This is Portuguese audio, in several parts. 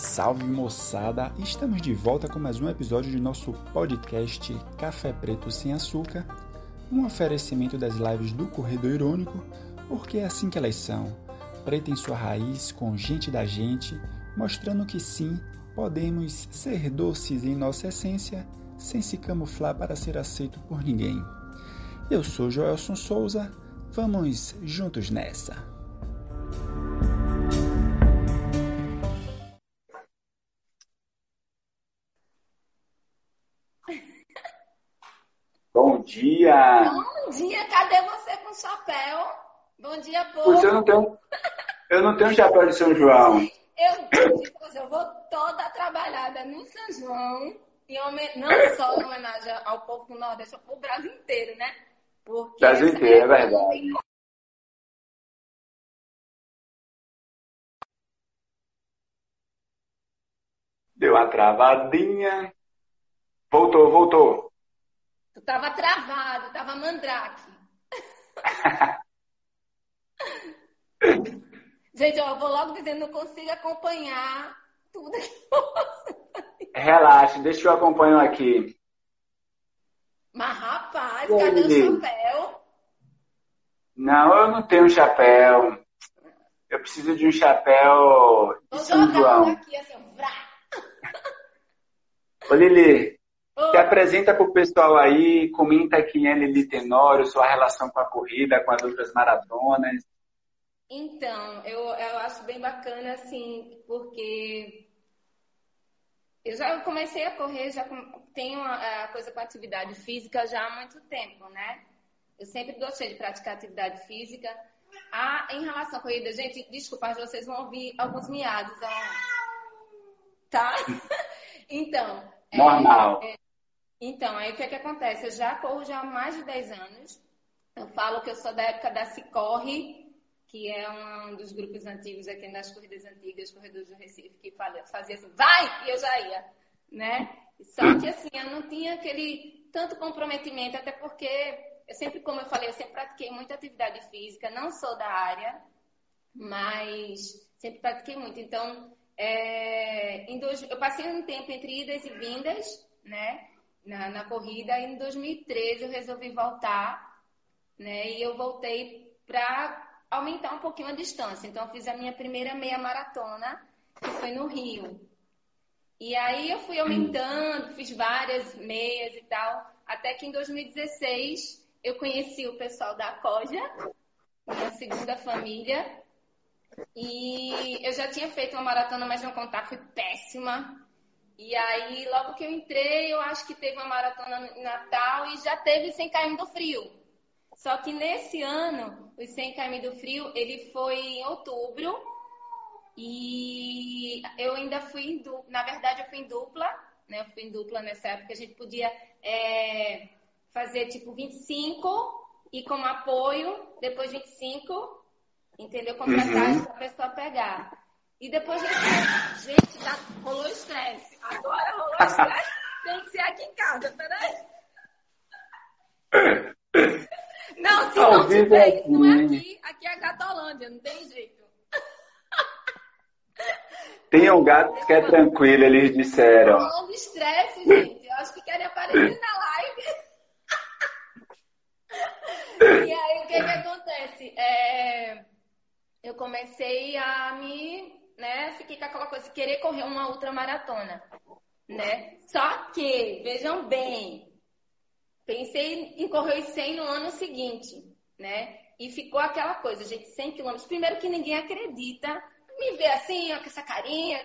Salve moçada! Estamos de volta com mais um episódio de nosso podcast Café Preto Sem Açúcar, um oferecimento das lives do Corredor Irônico, porque é assim que elas são, preta em sua raiz, com gente da gente, mostrando que sim, podemos ser doces em nossa essência, sem se camuflar para ser aceito por ninguém. Eu sou Joelson Souza, vamos juntos nessa! Dia! Bom dia, cadê você com chapéu? Bom dia, povo. Pois eu não tenho, eu não tenho chapéu de São João. Eu, eu vou toda trabalhada no São João, e não só em homenagem ao povo do Nordeste, ao povo Brasil inteiro, né? Porque Brasil inteiro, é verdade. Deu uma travadinha. Voltou, voltou. Tava travado, tava mandrake. Gente, eu vou logo dizendo, não consigo acompanhar tudo que Relaxa, deixa eu acompanhar aqui. Mas rapaz, cadê o chapéu? Não, eu não tenho chapéu. Eu preciso de um chapéu de Vou São João. Aqui, assim. Ô Lili, se apresenta para o pessoal aí, comenta quem é Lili Tenório, sua relação com a corrida, com as outras maratonas. Então, eu, eu acho bem bacana, assim, porque eu já comecei a correr, já tenho a, coisa com atividade física já há muito tempo, né? Eu sempre gostei de praticar atividade física. Ah, em relação à corrida, gente, desculpa, vocês vão ouvir alguns miados, tá? então. Normal. É, é, então, aí o que, é que acontece? Eu já corro já há mais de 10 anos. Eu falo que eu sou da época da Cicorre, que é um dos grupos antigos aqui nas corridas antigas, corredores do Recife, que fazia assim, vai! E eu já ia, né? Só que assim, eu não tinha aquele tanto comprometimento, até porque eu sempre, como eu falei, eu sempre pratiquei muita atividade física, não sou da área, mas sempre pratiquei muito. Então, é, dois, eu passei um tempo entre idas e vindas, né? na, na corrida. E em 2013 eu resolvi voltar, né? E eu voltei para aumentar um pouquinho a distância. Então eu fiz a minha primeira meia maratona, que foi no Rio. E aí eu fui aumentando, fiz várias meias e tal, até que em 2016 eu conheci o pessoal da Coja, minha segunda família, e eu já tinha feito uma maratona, mas meu contato foi péssima. E aí, logo que eu entrei, eu acho que teve uma maratona no Natal e já teve 100 km do frio. Só que nesse ano, os 100 km do frio, ele foi em outubro. E eu ainda fui em dupla. Na verdade, eu fui em dupla. Né? Eu fui em dupla nessa época. A gente podia é, fazer tipo 25 e como apoio, depois 25. Entendeu? Completar uhum. para a pessoa pegar. E depois, gente, gente já rolou estresse. Agora rolou estresse. Tem que ser aqui em casa, peraí. Não, se não tiver, isso não é aqui. Aqui é a Gatolândia, não tem jeito. Tem um gato que é tranquilo, eles disseram. Rolando estresse, gente. Eu acho que querem aparecer na live. e aí, o que que acontece? É, eu comecei a me né, fiquei com aquela coisa de querer correr uma ultramaratona, né? Só que, vejam bem, pensei em correr os 100 no ano seguinte, né? E ficou aquela coisa, gente, 100 quilômetros. Primeiro que ninguém acredita, me vê assim, ó, com essa carinha,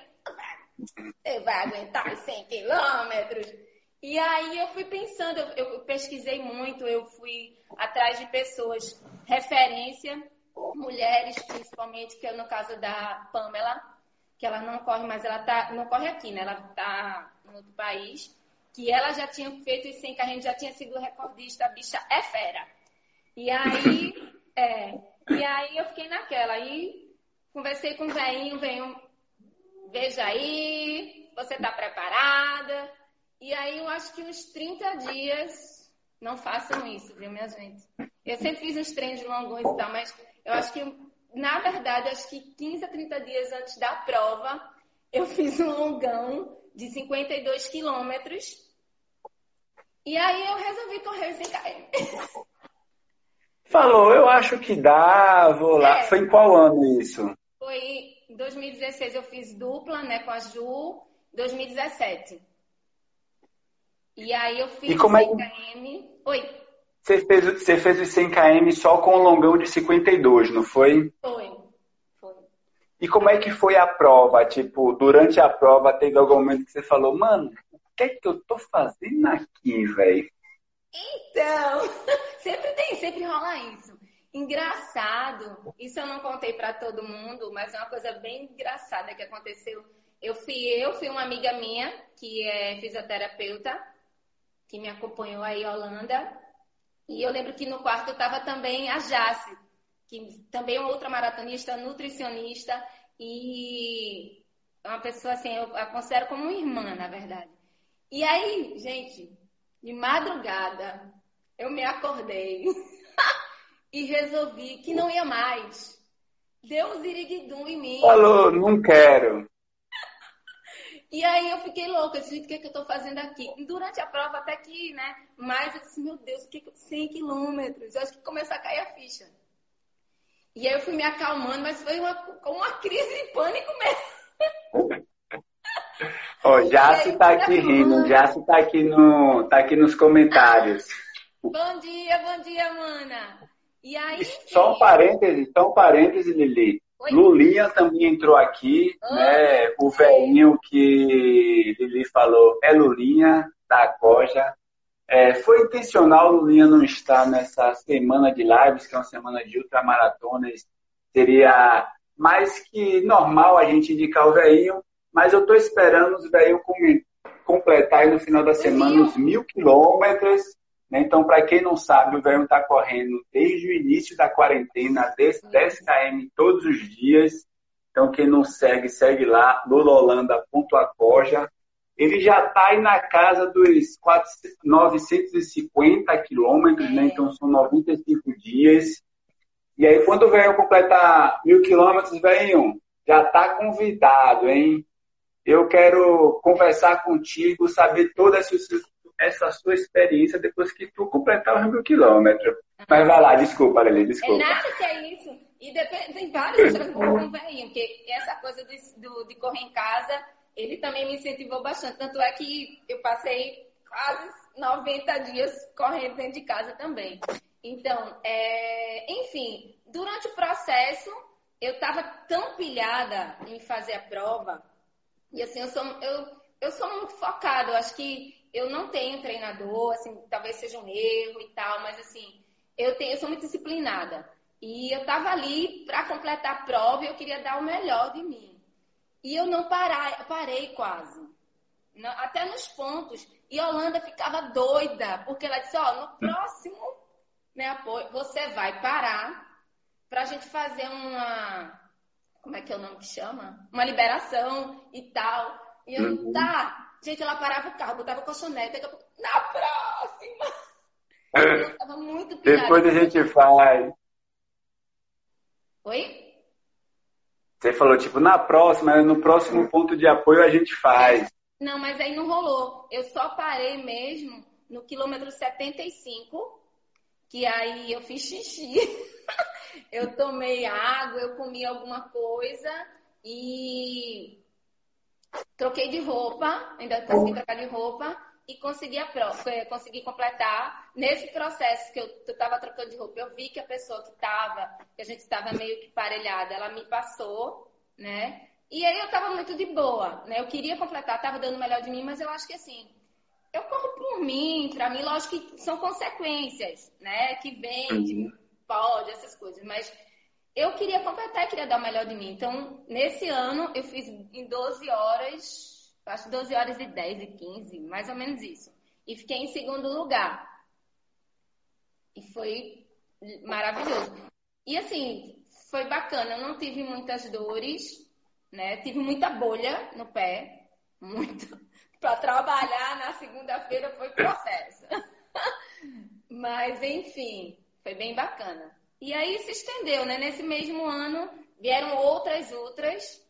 você vai aguentar os 100 quilômetros. E aí eu fui pensando, eu, eu pesquisei muito, eu fui atrás de pessoas, referência, mulheres, principalmente, que é no caso da Pamela, que ela não corre, mas ela tá, não corre aqui, né? Ela tá em outro país, que ela já tinha feito isso sem que a gente já tinha sido recordista, a bicha é fera. E aí, é, e aí eu fiquei naquela, aí conversei com o velhinho, venho, veja aí, você tá preparada? E aí eu acho que uns 30 dias, não façam isso, viu, minha gente? Eu sempre fiz uns treinos longos e tal, mas eu acho que, na verdade, acho que 15 a 30 dias antes da prova, eu fiz um longão de 52 quilômetros. E aí eu resolvi correr os 100 Falou, eu acho que dá, vou lá. É, Foi em qual ano isso? Foi em 2016 eu fiz dupla, né, com a Ju, 2017. E aí eu fiz e como 100 km. É Oi. Você fez, você fez os 100 km só com o longão de 52, não foi? Foi. Foi. E como é que foi a prova? Tipo, durante a prova teve algum momento que você falou, mano, o que é que eu tô fazendo aqui, velho? Então, sempre tem, sempre rola isso. Engraçado, isso eu não contei para todo mundo, mas é uma coisa bem engraçada que aconteceu. Eu fui eu, fui uma amiga minha, que é fisioterapeuta, que me acompanhou aí Holanda, e eu lembro que no quarto estava também a Jace, que também é outra maratonista, nutricionista e uma pessoa assim, eu a considero como uma irmã, na verdade. E aí, gente, de madrugada, eu me acordei e resolvi que não ia mais. Deu um ziriguidum em mim. Falou, não quero. E aí eu fiquei louca, disse, o que, é que eu estou fazendo aqui? E durante a prova até que, né? Mas eu disse, meu Deus, o que, 100 quilômetros. Eu acho que começou a cair a ficha. E aí eu fui me acalmando, mas foi uma, uma crise de pânico mesmo. Ó, oh, Jace está aqui rindo, Jace está aqui, no, tá aqui nos comentários. Bom dia, bom dia, mana. E aí, só um parêntese, só um parêntese, Lili. Oi? Lulinha também entrou aqui, né? O velhinho que Lili falou é Lulinha, da Coja. É, foi intencional Lulinha não estar nessa semana de lives, que é uma semana de ultramaratonas. Seria mais que normal a gente indicar o velhinho, mas eu estou esperando os velhinhos completar no final da semana os mil quilômetros? Então, para quem não sabe, o Verão está correndo desde o início da quarentena, 10, 10 km todos os dias. Então, quem não segue, segue lá, lulaholanda.acoja. Ele já está aí na casa dos 4, 950 quilômetros, né? Então, são 95 dias. E aí, quando o Verão completar mil quilômetros, Verão, já está convidado, hein? Eu quero conversar contigo, saber todas as essa sua experiência depois que tu completar os mil quilômetros. Mas vai lá, desculpa, Lili, desculpa. É nada que é isso. E depende, tem vários outras coisas velhinho, porque essa coisa do, do, de correr em casa, ele também me incentivou bastante. Tanto é que eu passei quase 90 dias correndo dentro de casa também. Então, é, enfim, durante o processo, eu estava tão pilhada em fazer a prova, e assim, eu sou, eu, eu sou muito focada, eu acho que eu não tenho treinador, assim, talvez seja um erro e tal, mas assim, eu, tenho, eu sou muito disciplinada. E eu estava ali para completar a prova e eu queria dar o melhor de mim. E eu não parai, parei quase. Não, até nos pontos. E a Holanda ficava doida, porque ela disse, ó, oh, no próximo né, apoio, você vai parar para a gente fazer uma. Como é que é o nome que chama? Uma liberação e tal. E eu, uhum. tá, Gente, ela parava o carro, botava colchonete, daqui a pouco, na próxima! Eu tava muito pirada. Depois a gente faz. Oi? Você falou, tipo, na próxima, no próximo ponto de apoio a gente faz. Não, mas aí não rolou. Eu só parei mesmo no quilômetro 75, que aí eu fiz xixi. eu tomei água, eu comi alguma coisa e troquei de roupa, ainda consegui trocar de roupa e consegui, a prova, consegui completar. Nesse processo que eu estava trocando de roupa, eu vi que a pessoa que estava, que a gente estava meio que parelhada, ela me passou, né? E aí eu estava muito de boa, né? Eu queria completar, estava dando o melhor de mim, mas eu acho que assim, eu corro por mim, para mim, lógico que são consequências, né? Que vem, de, pode, essas coisas, mas eu queria completar queria dar o melhor de mim. Então, nesse ano, eu fiz em 12 horas, acho 12 horas e 10 e 15, mais ou menos isso. E fiquei em segundo lugar. E foi maravilhoso. E assim, foi bacana. Eu não tive muitas dores, né? Tive muita bolha no pé, muito. Para trabalhar na segunda-feira foi processo. Mas enfim, foi bem bacana. E aí se estendeu, né? Nesse mesmo ano vieram outras ultras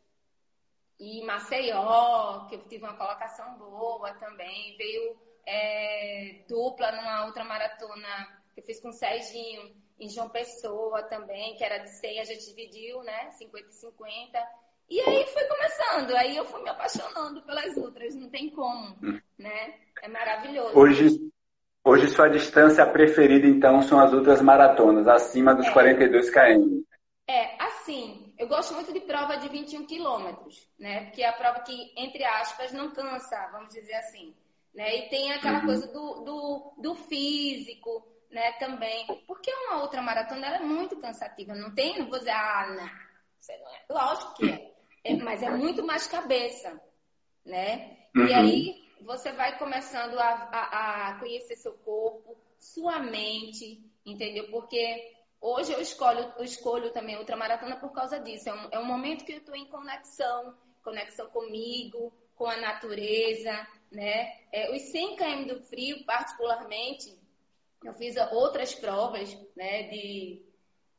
E Maceió, que eu tive uma colocação boa também. Veio é, dupla numa outra maratona que eu fiz com o Serginho em João Pessoa também, que era de 100, a gente dividiu, né? 50 e 50. E aí foi começando, aí eu fui me apaixonando pelas outras, não tem como, né? É maravilhoso. Hoje, hoje sua distância preferida, então, são as outras maratonas, acima dos é. 42 km. É, assim, eu gosto muito de prova de 21 quilômetros, né? Porque é a prova que, entre aspas, não cansa, vamos dizer assim. Né? E tem aquela uhum. coisa do, do, do físico, né, também. Porque uma outra maratona é muito cansativa. Não tem, não vou dizer, ah, não, você não é. Lógico que é. é mas é muito mais cabeça, né? Uhum. E aí você vai começando a, a, a, conhecer seu corpo, sua mente, entendeu? Porque hoje eu escolho, eu escolho também outra maratona por causa disso. É um, é um momento que eu estou em conexão, conexão comigo, com a natureza, né? É, os 100 km do frio, particularmente, eu fiz outras provas, né, de,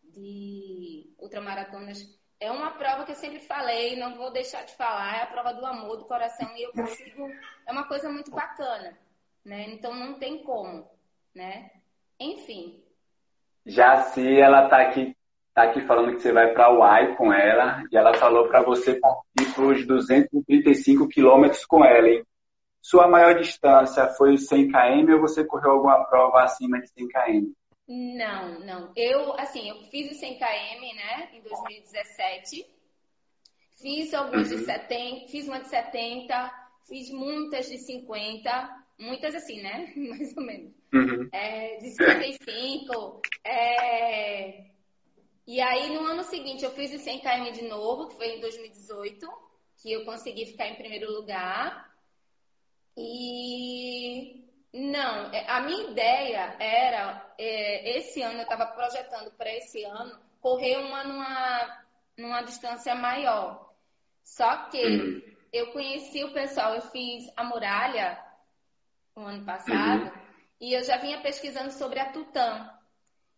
de ultramaratonas. É uma prova que eu sempre falei, não vou deixar de falar, é a prova do amor, do coração, e eu consigo, é uma coisa muito bacana, né? Então não tem como, né? Enfim. Já se ela tá aqui, tá aqui falando que você vai para o Uai com ela, e ela falou para você partir para os 235 quilômetros com ela, hein? Sua maior distância foi 100 km ou você correu alguma prova acima de 100 km? Não, não. Eu, assim, eu fiz o 100 km, né, em 2017. Fiz alguns uhum. de 70, fiz uma de 70, fiz muitas de 50, muitas assim, né, mais ou menos. Uhum. É, de 55. É... E aí, no ano seguinte, eu fiz o 100 km de novo, que foi em 2018, que eu consegui ficar em primeiro lugar. E não, é, a minha ideia era, é, esse ano, eu estava projetando para esse ano, correr uma numa, numa distância maior. Só que uhum. eu conheci o pessoal, eu fiz a muralha no ano passado uhum. e eu já vinha pesquisando sobre a Tutã.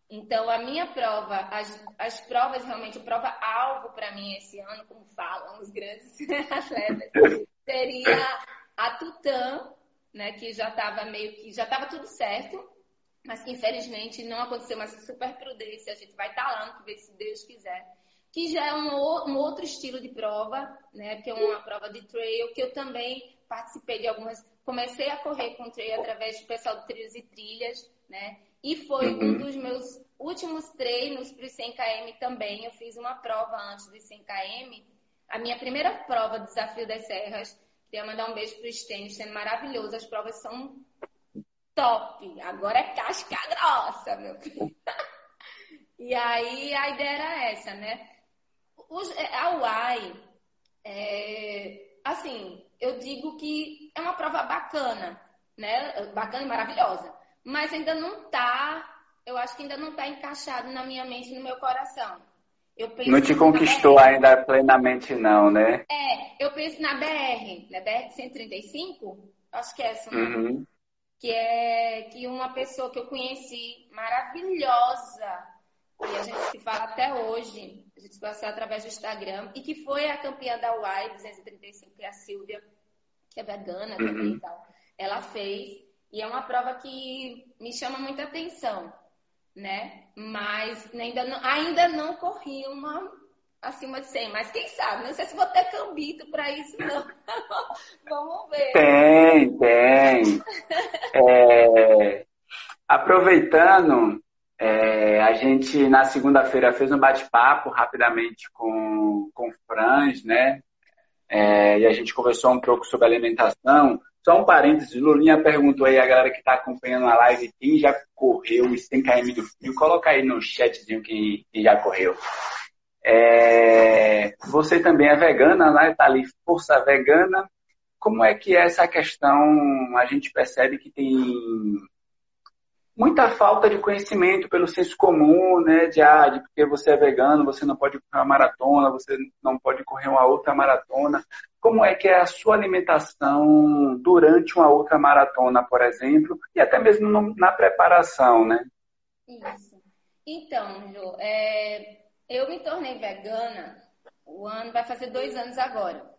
Então, a minha prova, as, as provas realmente, a prova alvo para mim esse ano, como falam os grandes atletas, seria a Tutã, né, que já estava meio que já estava tudo certo, mas que infelizmente não aconteceu, mas super prudência, a gente vai estar tá lá no que se Deus quiser. Que já é um, um, outro estilo de prova, né, que é uma prova de trail, que eu também participei de algumas, comecei a correr com trail através do pessoal de trilhos e trilhas, né, e foi um dos meus últimos treinos para os 100 km também. Eu fiz uma prova antes dos 100 km, a minha primeira prova do Desafio das Serras, Queria mandar um beijo pro Stênio, sendo maravilhoso. As provas são top. Agora é casca grossa, meu filho. e aí a ideia era essa, né? Os, é, a UAI, é, assim, eu digo que é uma prova bacana, né? Bacana e maravilhosa. Mas ainda não tá, eu acho que ainda não tá encaixado na minha mente e no meu coração não te conquistou ainda plenamente, não, né? É, eu penso na BR, na BR 135, acho que é essa, uhum. que é que uma pessoa que eu conheci, maravilhosa, e a gente se fala até hoje, a gente se conheceu através do Instagram, e que foi a campeã da UAI 235, que é a Silvia, que é vegana uhum. também e tal. Ela fez, e é uma prova que me chama muita atenção né? Mas ainda não, ainda não corri uma acima de 100, mas quem sabe? Não sei se vou ter cambito para isso, não. Vamos ver. Tem, tem. É, aproveitando, é, a gente na segunda-feira fez um bate-papo rapidamente com, com o Franz, né? É, e a gente conversou um pouco sobre alimentação. Só um parênteses, Lulinha perguntou aí a galera que está acompanhando a live quem já correu os 100 km do frio. Coloca aí no chatzinho quem, quem já correu. É, você também é vegana, né? Tá ali força vegana. Como é que é essa questão? A gente percebe que tem muita falta de conhecimento pelo senso comum, né? De, ah, de porque você é vegano, você não pode correr uma maratona, você não pode correr uma outra maratona. Como é que é a sua alimentação durante uma outra maratona, por exemplo, e até mesmo no, na preparação, né? Isso. Então, Ju, é, eu me tornei vegana, o ano vai fazer dois anos agora,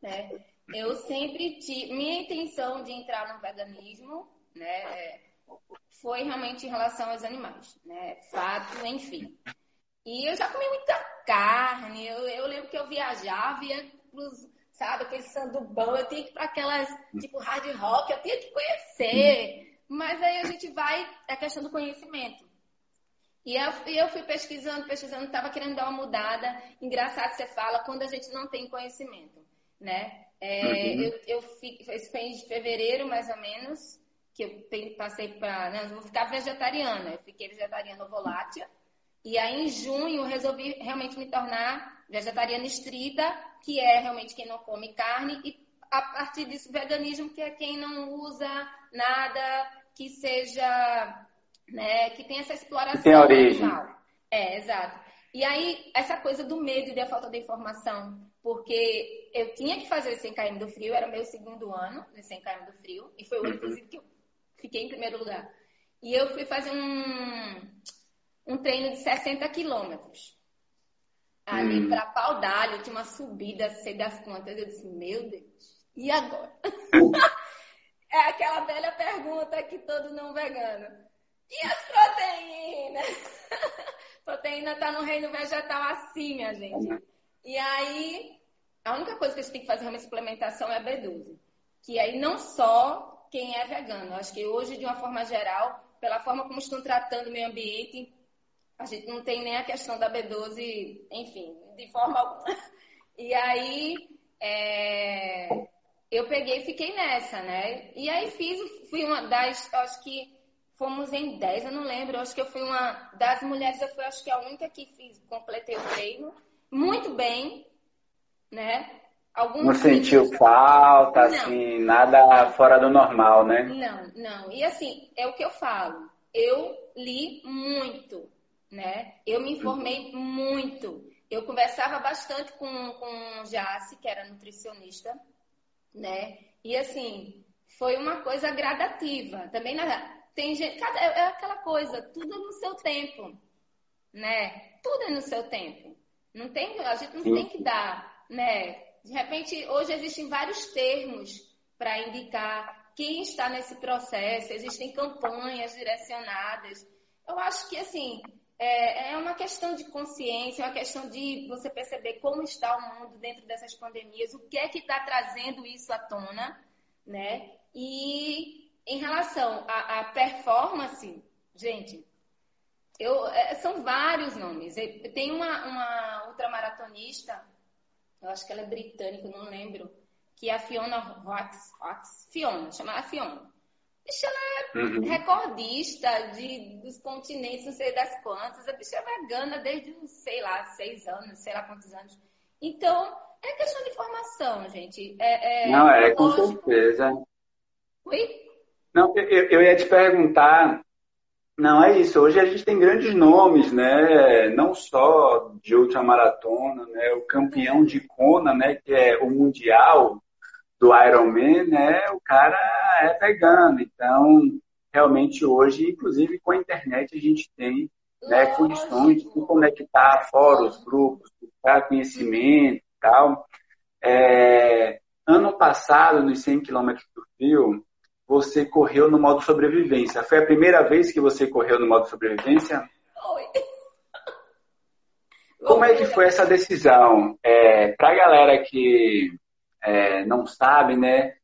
né? Eu sempre tive. Minha intenção de entrar no veganismo, né? Foi realmente em relação aos animais, né? Fato, enfim. E eu já comi muita carne. Eu, eu lembro que eu viajava, ia pros, sabe, pensando bom, eu tinha que ir para aquelas, tipo, hard rock, eu tinha que conhecer. Mas aí a gente vai, é a questão do conhecimento. E eu, eu fui pesquisando, pesquisando, estava querendo dar uma mudada. Engraçado que você fala quando a gente não tem conhecimento, né? É, uhum. Eu, eu foi em fevereiro, mais ou menos, que eu passei para. Né, vou ficar vegetariana. Eu fiquei vegetariana volátil. E aí, em junho, resolvi realmente me tornar vegetariana estrita, que é realmente quem não come carne, e a partir disso, veganismo, que é quem não usa nada que seja, né, que tem essa exploração tem origem. animal. É, exato. E aí, essa coisa do medo e da falta de informação, porque eu tinha que fazer 100 km do frio, era meu segundo ano de 100 km do frio, e foi o ano, uhum. inclusive, que eu fiquei em primeiro lugar. E eu fui fazer um, um treino de 60 quilômetros. Ali hum. para Pau d'Alho, tinha uma subida, sei das quantas. Eu disse, meu Deus, e agora? é aquela velha pergunta que todo não vegano. E as proteínas? proteína está no reino vegetal assim, minha gente. E aí, a única coisa que a gente tem que fazer uma suplementação é a B12. Que aí não só quem é vegano. Acho que hoje, de uma forma geral, pela forma como estão tratando o meio ambiente, a gente não tem nem a questão da B12, enfim, de forma alguma. E aí, é, eu peguei e fiquei nessa, né? E aí fiz, fui uma das, acho que fomos em 10, eu não lembro, acho que eu fui uma das mulheres, eu fui acho que a única que fiz, completei o treino, muito bem, né? Alguns não sentiu falta, não. assim, nada fora do normal, né? Não, não. E assim, é o que eu falo. Eu li muito, né? Eu me informei muito. Eu conversava bastante com, com o Jace, que era nutricionista, né? E assim, foi uma coisa gradativa. Também na, tem gente, cada, é, é aquela coisa, tudo no seu tempo, né? Tudo é no seu tempo. Não tem, a gente não tem que dar, né? De repente, hoje existem vários termos para indicar quem está nesse processo, existem campanhas direcionadas. Eu acho que, assim, é, é uma questão de consciência, é uma questão de você perceber como está o mundo dentro dessas pandemias, o que é que está trazendo isso à tona, né? E em relação à, performance, gente, eu, é, são vários nomes. Tem uma, uma ultramaratonista, eu acho que ela é britânica, não lembro, que é a Fiona Rox, Rox Fiona, chama ela Fiona. Bicha, ela é uhum. recordista de, dos continentes, não sei das quantas. A bicha é vegana desde, sei lá, seis anos, sei lá quantos anos. Então, é questão de formação, gente. É, é não, é, com certeza. Oi? Não, eu, eu ia te perguntar. Não, é isso. Hoje a gente tem grandes nomes, né? Não só de ultramaratona, né? O campeão de Kona, né? Que é o mundial do Ironman, né? O cara é vegano. Então, realmente hoje, inclusive com a internet, a gente tem né, condições de conectar fóruns, grupos, buscar conhecimento e tal. É, ano passado, nos 100 km do fio, você correu no modo sobrevivência. Foi a primeira vez que você correu no modo sobrevivência? Foi. Como é que foi essa decisão? É, Para a galera que é, não sabe, né?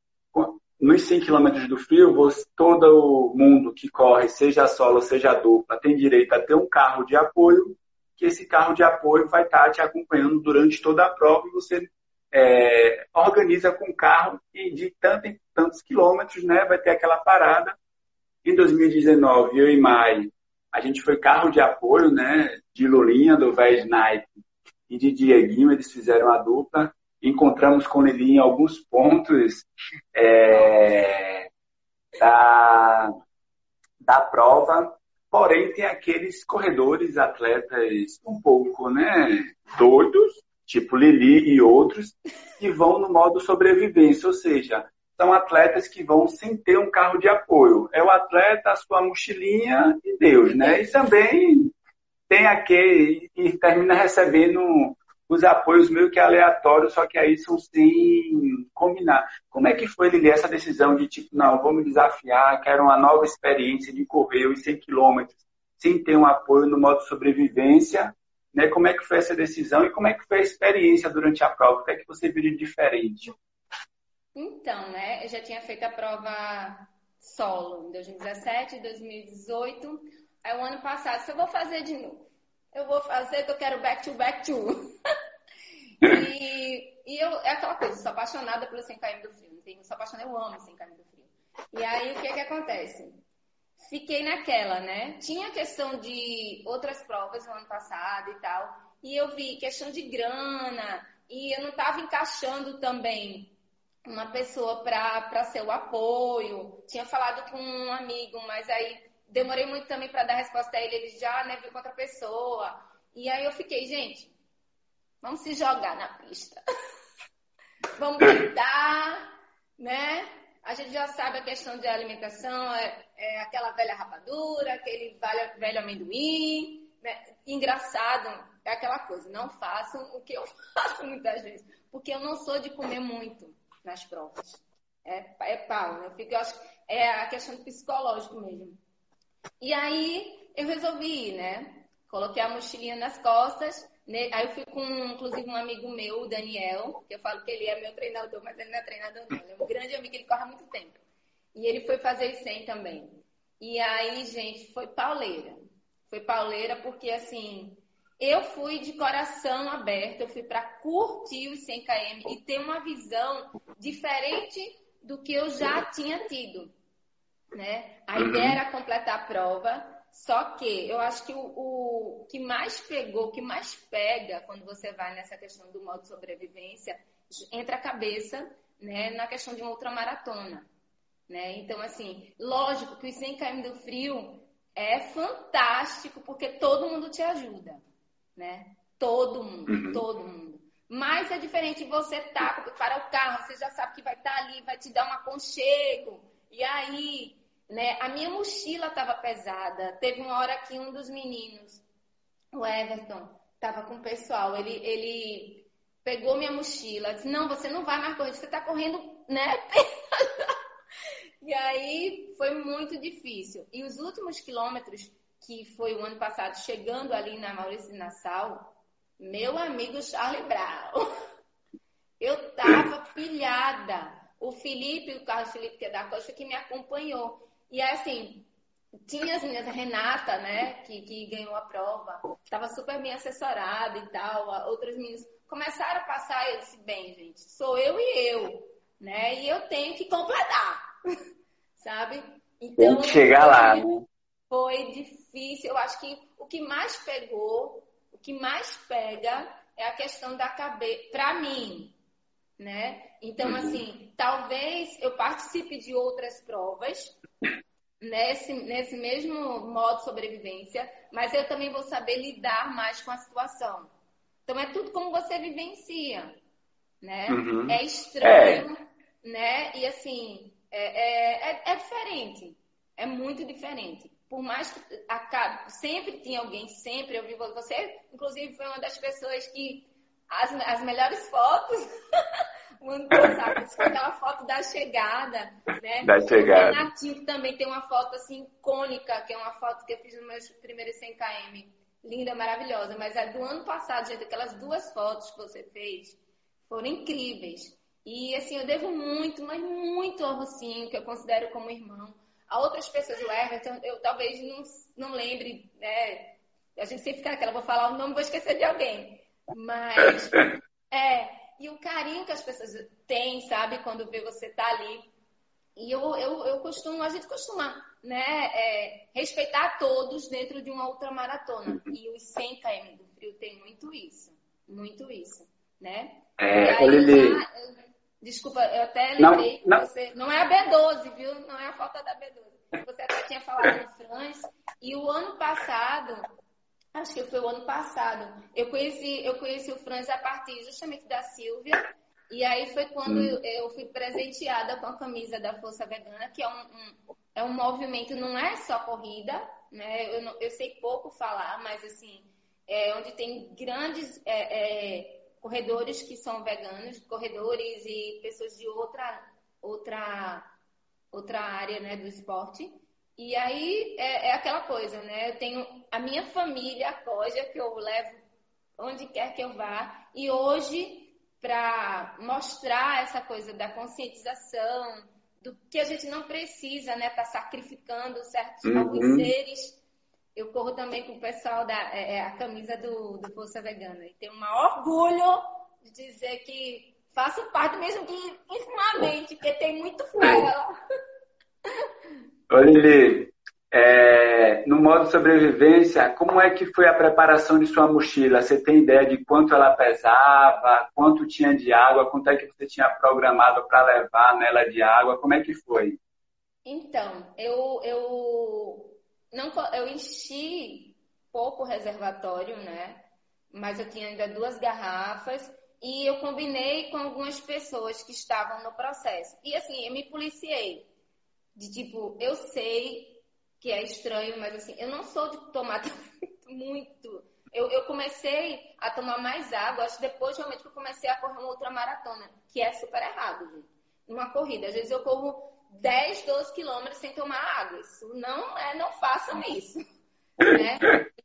Nos 100 km do frio, você, todo mundo que corre, seja solo, seja dupla, tem direito a ter um carro de apoio, que esse carro de apoio vai estar te acompanhando durante toda a prova e você é, organiza com o carro e de tanto em tantos quilômetros, né, vai ter aquela parada. Em 2019, eu e Mai, a gente foi carro de apoio, né, de Lulinha, do Snipe e de Dieguinho, eles fizeram a dupla. Encontramos com ele em alguns pontos é, da, da prova, porém tem aqueles corredores, atletas um pouco né, doidos, tipo Lili e outros, que vão no modo sobrevivência, ou seja, são atletas que vão sem ter um carro de apoio. É o atleta, a sua mochilinha e Deus, né? E também tem aquele e termina recebendo os apoios meio que aleatórios, só que aí são sem combinar. Como é que foi, Lili, essa decisão de tipo, não, vou me desafiar, quero uma nova experiência de correr os 100 quilômetros sem ter um apoio no modo sobrevivência, né? Como é que foi essa decisão e como é que foi a experiência durante a prova? O que é que você viu de diferente? Então, né, eu já tinha feito a prova solo em 2017, 2018. Aí o ano passado, se eu vou fazer de novo eu vou fazer que eu quero back to back to. e, e eu, é aquela coisa, sou apaixonada pelo 100 km do frio. Eu sou apaixonada, eu amo 100 km do frio. E aí, o que que acontece? Fiquei naquela, né? Tinha questão de outras provas no ano passado e tal. E eu vi questão de grana. E eu não estava encaixando também uma pessoa para ser o apoio. Tinha falado com um amigo, mas aí demorei muito também para dar resposta a ele, ele já né, viu com outra pessoa. E aí eu fiquei, gente, vamos se jogar na pista. vamos tentar, né? A gente já sabe a questão de alimentação, é, é aquela velha rapadura, aquele velho, velho amendoim. Né? Engraçado, é aquela coisa, não façam o que eu faço muitas vezes, porque eu não sou de comer muito nas provas. É, é pau, né? Eu, fico, eu acho é a questão do psicológico mesmo. E aí eu resolvi ir, né? Coloquei a mochilinha nas costas. Né? Aí eu fui com, inclusive, um amigo meu, o Daniel, que eu falo que ele é meu treinador, mas ele não é treinador não. Ele é um grande amigo, ele corre há muito tempo. E ele foi fazer 100 também. E aí, gente, foi pauleira. Foi pauleira porque, assim, eu fui de coração aberto, eu fui para curtir os 100 km e ter uma visão diferente do que eu já tinha tido né? A ideia uhum. era completar a prova, só que eu acho que o, o, que mais pegou, o que mais pega quando você vai nessa questão do modo de sobrevivência, entra a cabeça, né, na questão de uma ultramaratona, né? Então, assim, lógico que os 100 km do frio é fantástico, porque todo mundo te ajuda, né? Todo mundo, uhum. todo mundo. Mas é diferente você tá para o carro, você já sabe que vai estar tá ali, vai te dar um aconchego. E aí, né? A minha mochila estava pesada. Teve uma hora que um dos meninos, o Everton, estava com o pessoal. Ele, ele pegou minha mochila, disse: Não, você não vai mais correr, você está correndo, né? e aí foi muito difícil. E os últimos quilômetros, que foi o ano passado, chegando ali na Maurício de Nassau, meu amigo Charlie Brown, eu tava pilhada. O Felipe, o Carlos Felipe, que é da Costa, que me acompanhou. E assim, tinha as minhas, a Renata, né, que, que ganhou a prova, estava super bem assessorada e tal, outras meninas começaram a passar e eu disse, bem, gente, sou eu e eu, né, e eu tenho que completar, sabe? Então, Tem que chegar foi, lá, né? Foi difícil, eu acho que o que mais pegou, o que mais pega é a questão da cabeça, para mim, né? Então, uhum. assim, talvez eu participe de outras provas nesse, nesse mesmo modo de sobrevivência, mas eu também vou saber lidar mais com a situação. Então, é tudo como você vivencia, né? Uhum. É estranho, é. né? E, assim, é, é, é, é diferente. É muito diferente por mais que acabe, sempre tinha alguém, sempre eu vi você, inclusive foi uma das pessoas que as, as melhores fotos o ano passado. Isso foi aquela foto da chegada, né? Da chegada. O Renatinho também tem uma foto assim icônica, que é uma foto que eu fiz nos meus primeiros 100 km. Linda, maravilhosa. Mas a do ano passado, gente, aquelas duas fotos que você fez foram incríveis. E assim, eu devo muito, mas muito ao Rocinho, que eu considero como irmão. A outras pessoas, o Everton, eu talvez não, não lembre, né? A gente sempre fica naquela, vou falar o nome, vou esquecer de alguém. Mas é, e o carinho que as pessoas têm, sabe, quando vê você tá ali. E eu, eu, eu costumo, a gente costuma, né, é, respeitar todos dentro de uma outra maratona. E os 100 km do frio tem muito isso, muito isso, né? É, aí, Lili... desculpa, eu até lembrei não, não. você, não é a B12, viu? Não é a falta da B12. Você até tinha falado no Franz. E o ano passado, acho que foi o ano passado, eu conheci, eu conheci o Franz a partir justamente da Silvia, e aí foi quando hum. eu fui presenteada com a camisa da Força Vegana, que é um, um é um movimento, não é só corrida, né? Eu, não, eu sei pouco falar, mas assim, é onde tem grandes é, é, corredores que são veganos, corredores e pessoas de outra, outra, outra área né, do esporte. E aí é, é, aquela coisa, né? Eu tenho a minha família, a Coja, que eu levo onde quer que eu vá. E hoje, para mostrar essa coisa da conscientização, do que a gente não precisa, né? Tá sacrificando certos uhum. seres. Eu corro também com o pessoal da é, é, a camisa do, do Força Vegana. E tenho um orgulho de dizer que faço parte, mesmo que intimamente, porque tem muito fora lá. Oi, Lili. É, no modo sobrevivência, como é que foi a preparação de sua mochila? Você tem ideia de quanto ela pesava, quanto tinha de água, quanto é que você tinha programado para levar nela de água? Como é que foi? Então, eu, eu, não, eu enchi pouco reservatório, né? Mas eu tinha ainda duas garrafas e eu combinei com algumas pessoas que estavam no processo. E assim, eu me policiei. De tipo, eu sei que é estranho, mas assim, eu não sou de tomar muito. Eu, eu comecei a tomar mais água, acho depois realmente que eu comecei a correr uma outra maratona, que é super errado, gente. Uma corrida. Às vezes eu corro 10, 12 quilômetros sem tomar água. Isso não é, não façam isso. Né?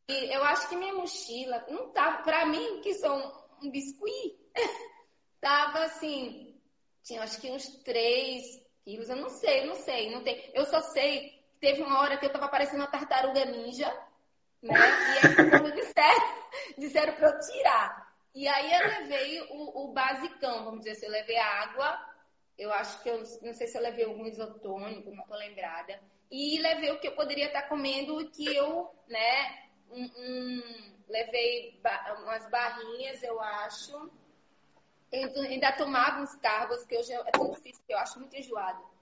E eu acho que minha mochila não tava, pra mim, que sou um, um biscuit, tava assim, tinha acho que uns 3 quilos, eu não sei, não sei, não tem. Eu só sei Teve uma hora que eu tava parecendo uma tartaruga ninja, né? E aí, quando disseram, disseram pra eu tirar. E aí eu levei o, o basicão, vamos dizer assim, eu levei a água, eu acho que eu não sei se eu levei algum isotônico, não tô lembrada. E levei o que eu poderia estar comendo que eu, né, um, um, levei umas barrinhas, eu acho. Eu ainda tomava uns cargos que hoje é tão difícil, que eu acho muito enjoado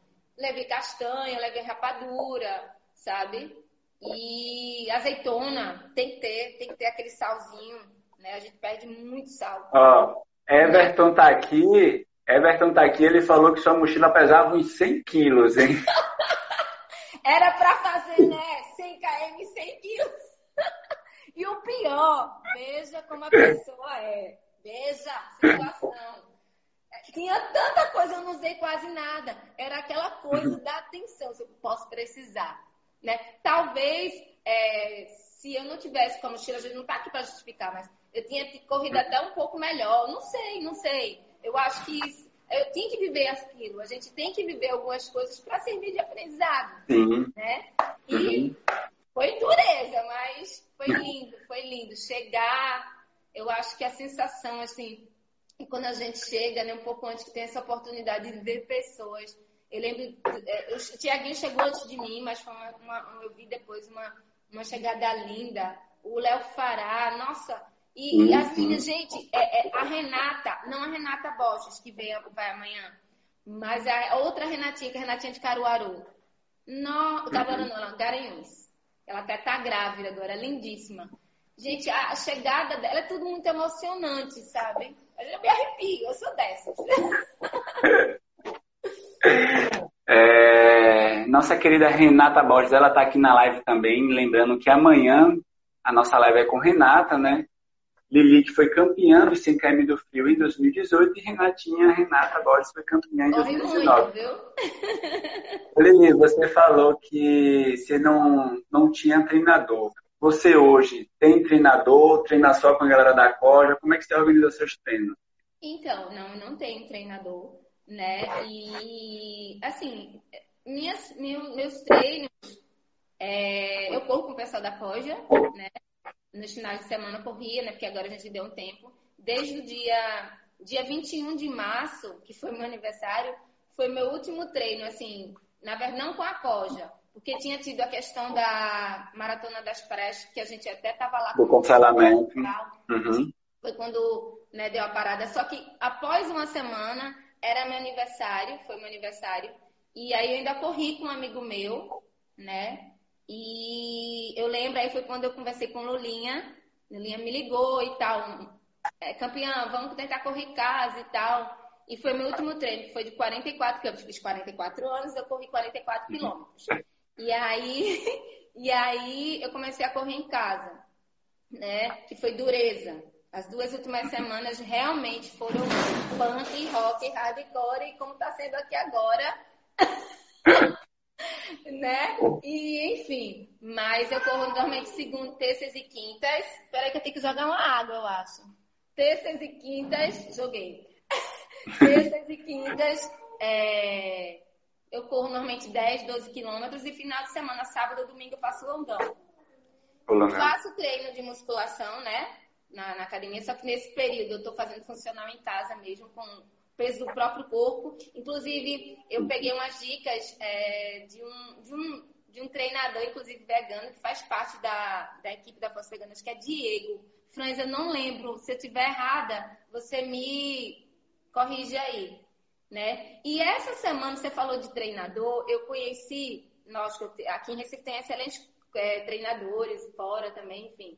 levei castanha, levei rapadura, sabe? E azeitona, tem que ter, tem que ter aquele salzinho, né? A gente perde muito sal. Ó, Everton tá aqui, Everton tá aqui, ele falou que sua mochila pesava uns 100 quilos, hein? Era pra fazer, né? 100 km, 100 quilos. e o pior, veja como a pessoa é. Veja a situação. Tinha tanta coisa, eu não usei quase nada. Era aquela coisa da atenção, se eu posso precisar. Né? Talvez, é, se eu não tivesse com a mochila, a gente não está aqui para justificar, mas eu tinha corrido até um pouco melhor. Não sei, não sei. Eu acho que eu tinha que viver aquilo. A gente tem que viver algumas coisas para servir de aprendizado. Sim. Né? E uhum. foi dureza, mas foi lindo, foi lindo. Chegar, eu acho que a sensação, assim, quando a gente chega, né, um pouco antes que tem essa oportunidade de ver pessoas. Eu lembro, é, o Tiaguinho chegou antes de mim, mas foi uma, uma, eu vi depois uma, uma chegada linda. O Léo Fará, nossa. E, e assim, gente, é, é, a Renata, não a Renata Boches, que vem, vai amanhã, mas a outra Renatinha, que é a Renatinha de Caruaru. No, Caruaru não, Garanhuns. Ela até tá grávida agora, lindíssima. Gente, a chegada dela é tudo muito emocionante, sabe? Eu me arrepio, eu sou dessas. É, nossa querida Renata Borges, ela está aqui na live também, lembrando que amanhã a nossa live é com Renata, né? Lili, que foi campeã do 100 km do Frio em 2018, e Renatinha, Renata Borges, foi campeã em 2019. Muito, viu? Lili, você falou que você não, não tinha treinador. Você hoje tem treinador, treina só com a galera da Corja? Como é que você organiza seus treinos? Então, não, não tenho treinador, né? E, assim, minhas, meus treinos, é, eu corro com o pessoal da Corja, né? Nos finais de semana eu corria, né? Porque agora a gente deu um tempo. Desde o dia, dia 21 de março, que foi meu aniversário, foi meu último treino, assim, na verdade, não com a Coja, porque tinha tido a questão da Maratona das Praias, que a gente até estava lá. Do cancelamento. Uhum. Foi quando né, deu a parada. Só que após uma semana, era meu aniversário, foi meu aniversário. E aí eu ainda corri com um amigo meu, né? E eu lembro, aí foi quando eu conversei com Lulinha. Lulinha me ligou e tal. É, campeã, vamos tentar correr casa e tal. E foi meu último treino, que foi de 44 quilômetros. Fiz 44 anos, eu corri 44 quilômetros. E aí, e aí eu comecei a correr em casa, né? Que foi dureza. As duas últimas semanas realmente foram punk, rock, hardcore, e como está sendo aqui agora. né? E, enfim. Mas eu corro normalmente segundo, terças e quintas. Espera que eu tenho que jogar uma água, eu acho. Terças e quintas, joguei. terças e quintas, é... eu corro normalmente 10, 12 quilômetros. E final de semana, sábado ou domingo, eu faço longão. Faço treino de musculação, né? Na, na, academia, só que nesse período eu estou fazendo funcional em casa mesmo, com peso do próprio corpo. Inclusive, eu peguei umas dicas é, de, um, de, um, de um treinador, inclusive vegano, que faz parte da, da equipe da Força Veganas, que é Diego. Franz, eu não lembro. Se eu estiver errada, você me corrige aí. Né? E essa semana você falou de treinador, eu conheci, nós aqui em Recife tem excelentes é, treinadores, fora também, enfim.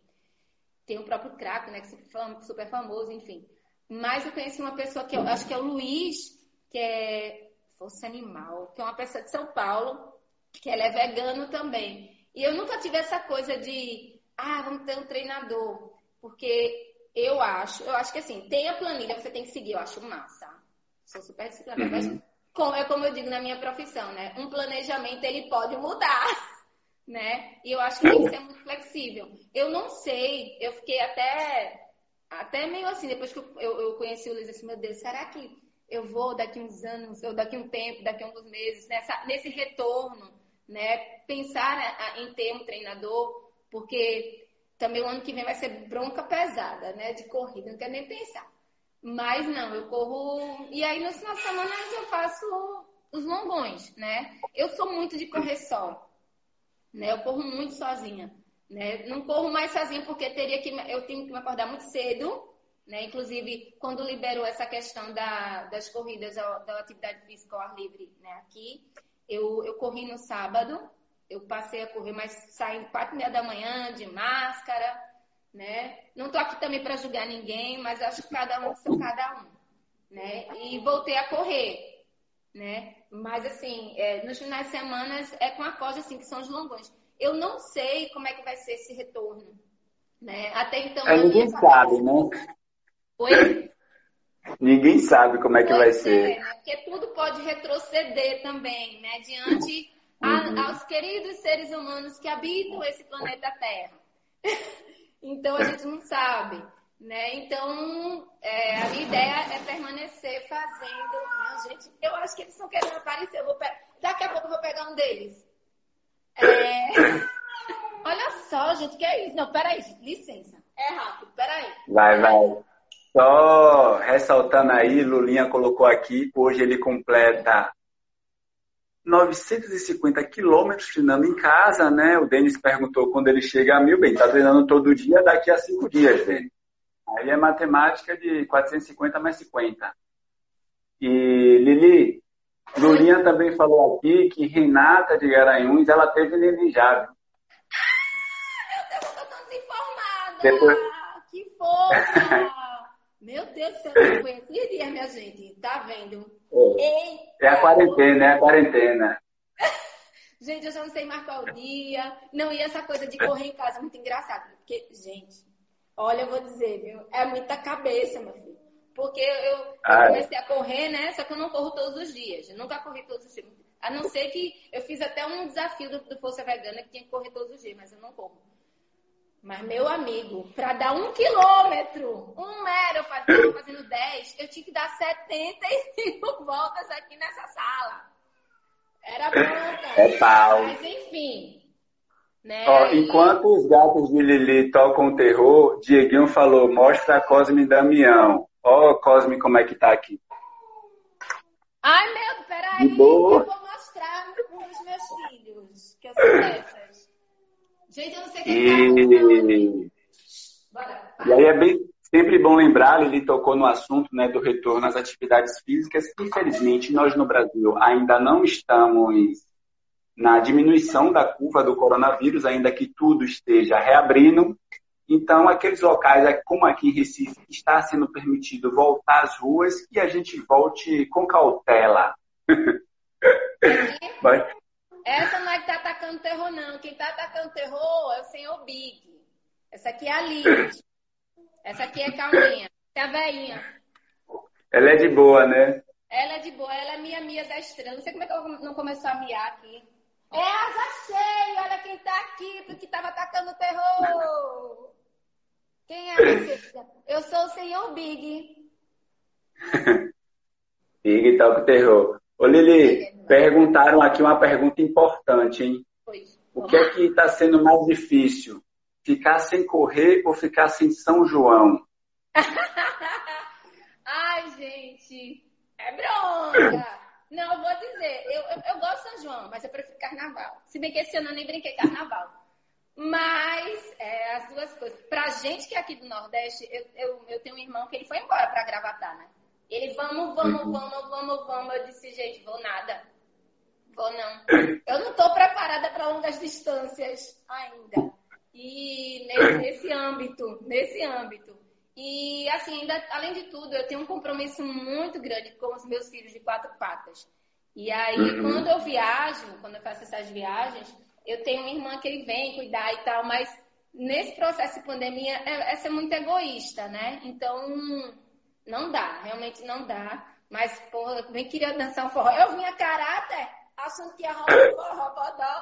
Tem o próprio Craco, né, que é super famoso, enfim. Mas eu conheci uma pessoa que eu acho que é o Luiz, que é Força Animal, que é uma pessoa de São Paulo, que ela é vegano também. E eu nunca tive essa coisa de, ah, vamos ter um treinador. Porque eu acho, eu acho que assim, tem a planilha, você tem que seguir, eu acho massa. Sou super disciplinada. Mas, uhum. como, é como eu digo na minha profissão, né? Um planejamento, ele pode mudar né? E eu acho que tem que ser muito flexível. Eu não sei, eu fiquei até, até meio assim, depois que eu, eu, eu conheci o Luiz, assim, meu Deus, será que eu vou daqui uns anos, ou daqui um tempo, daqui uns meses, nessa, nesse retorno, né? Pensar em ter um treinador, porque também o ano que vem vai ser bronca pesada, né? De corrida, não quero nem pensar. Mas não, eu corro. E aí, nas semanas, eu faço os longões, né? Eu sou muito de correr só. Né? Eu corro muito sozinha. Né? Não corro mais sozinha porque teria que eu tenho que me acordar muito cedo. Né? Inclusive, quando liberou essa questão da, das corridas da atividade física ao ar livre né? aqui, eu, eu corri no sábado. Eu passei a correr, mas saí quatro e meia da manhã de máscara. Né? Não estou aqui também para julgar ninguém, mas acho que cada um são cada um. Né? E voltei a correr né? Mas assim, é, nos finais de semana é com a coja, assim, que são os longões. Eu não sei como é que vai ser esse retorno, né? Até então. É, ninguém sabe, né? Oi? Ninguém sabe como é que pois vai é, ser. Né? Porque tudo pode retroceder também, né? Diante uhum. a, aos queridos seres humanos que habitam esse planeta Terra. então a gente não sabe. Né? Então, é, a minha ideia é permanecer fazendo. Não, gente, eu acho que eles estão querendo aparecer. Eu vou pe... Daqui a pouco eu vou pegar um deles. É... Olha só, gente, que é isso? Não, peraí, licença. É rápido, peraí. Vai, vai. Só ressaltando aí, Lulinha colocou aqui, hoje ele completa 950 quilômetros treinando em casa, né? O Denis perguntou quando ele chega a mil, bem, tá treinando todo dia, daqui a cinco dias, Denis. Aí é matemática de 450 mais 50. E Lili, Lulinha também falou aqui que Renata de Garanhuns, ela teve já. Ah, eu tô desinformada. Depois... Que fofa. Meu Deus do céu, conheci dias, minha gente. Tá vendo? É, é a quarentena, é a quarentena. gente, eu já não sei marcar o dia. Não, e essa coisa de correr em casa é muito engraçado. Porque, gente, Olha, eu vou dizer, viu? É muita cabeça, meu filho. Porque eu, eu ah, é. comecei a correr, né? Só que eu não corro todos os dias. Eu nunca corri todos os dias. A não ser que eu fiz até um desafio do, do Força Vegana que tinha que correr todos os dias, mas eu não corro. Mas, meu amigo, para dar um quilômetro, um eu fazia, fazendo 10, eu tinha que dar 75 voltas aqui nessa sala. Era bronca. É pau. Mas, enfim, né? Ó, enquanto os gatos de Lili tocam terror, Dieguinho falou, mostra a Cosme Damião. Ó, Cosme, como é que tá aqui. Ai, meu, peraí, eu vou mostrar um dos meus filhos, que eu sou. Gente, eu não sei o que e... tá Bora, E aí é bem, sempre bom lembrar, Lili tocou no assunto né, do retorno às atividades físicas. Infelizmente, nós no Brasil ainda não estamos na diminuição da curva do coronavírus, ainda que tudo esteja reabrindo. Então, aqueles locais, como aqui em Recife, está sendo permitido voltar às ruas e a gente volte com cautela. Mas... Essa não é que está atacando terror, não. Quem está atacando terror é o senhor Big. Essa aqui é a Lid. Essa aqui é calminha. É a velhinha. Ela é de boa, né? Ela é de boa, ela é minha Mia da estrela. Não sei como é que ela não começou a miar aqui. É asa cheia, olha quem tá aqui, porque tava atacando terror. Quem é você? Eu sou o senhor Big. Big Talk Terror. Ô Lili, perguntaram aqui uma pergunta importante, hein? Pois. O que é que está sendo mais difícil? Ficar sem correr ou ficar sem São João? Ai, gente, é bronca. Não, eu vou dizer, eu, eu, eu, gosto de São João, mas eu prefiro carnaval. Se bem que esse ano eu nem brinquei carnaval. Mas é, as duas coisas. Pra gente que é aqui do Nordeste, eu, eu, eu tenho um irmão que ele foi embora pra Gravatar, né? Ele, vamos, vamos, uhum. vamos, vamos, vamos. Eu disse, gente, vou nada. Vou não. Eu não tô preparada para longas distâncias ainda. E nesse, nesse âmbito, nesse âmbito. E assim, ainda, além de tudo, eu tenho um compromisso muito grande com os meus filhos de quatro patas. E aí, uhum. quando eu viajo, quando eu faço essas viagens, eu tenho uma irmã que ele vem cuidar e tal, mas nesse processo de pandemia é, é ser muito egoísta, né? Então, não dá, realmente não dá. Mas, porra, eu nem queria dançar um forró. Eu vinha caráter, um forró bodó.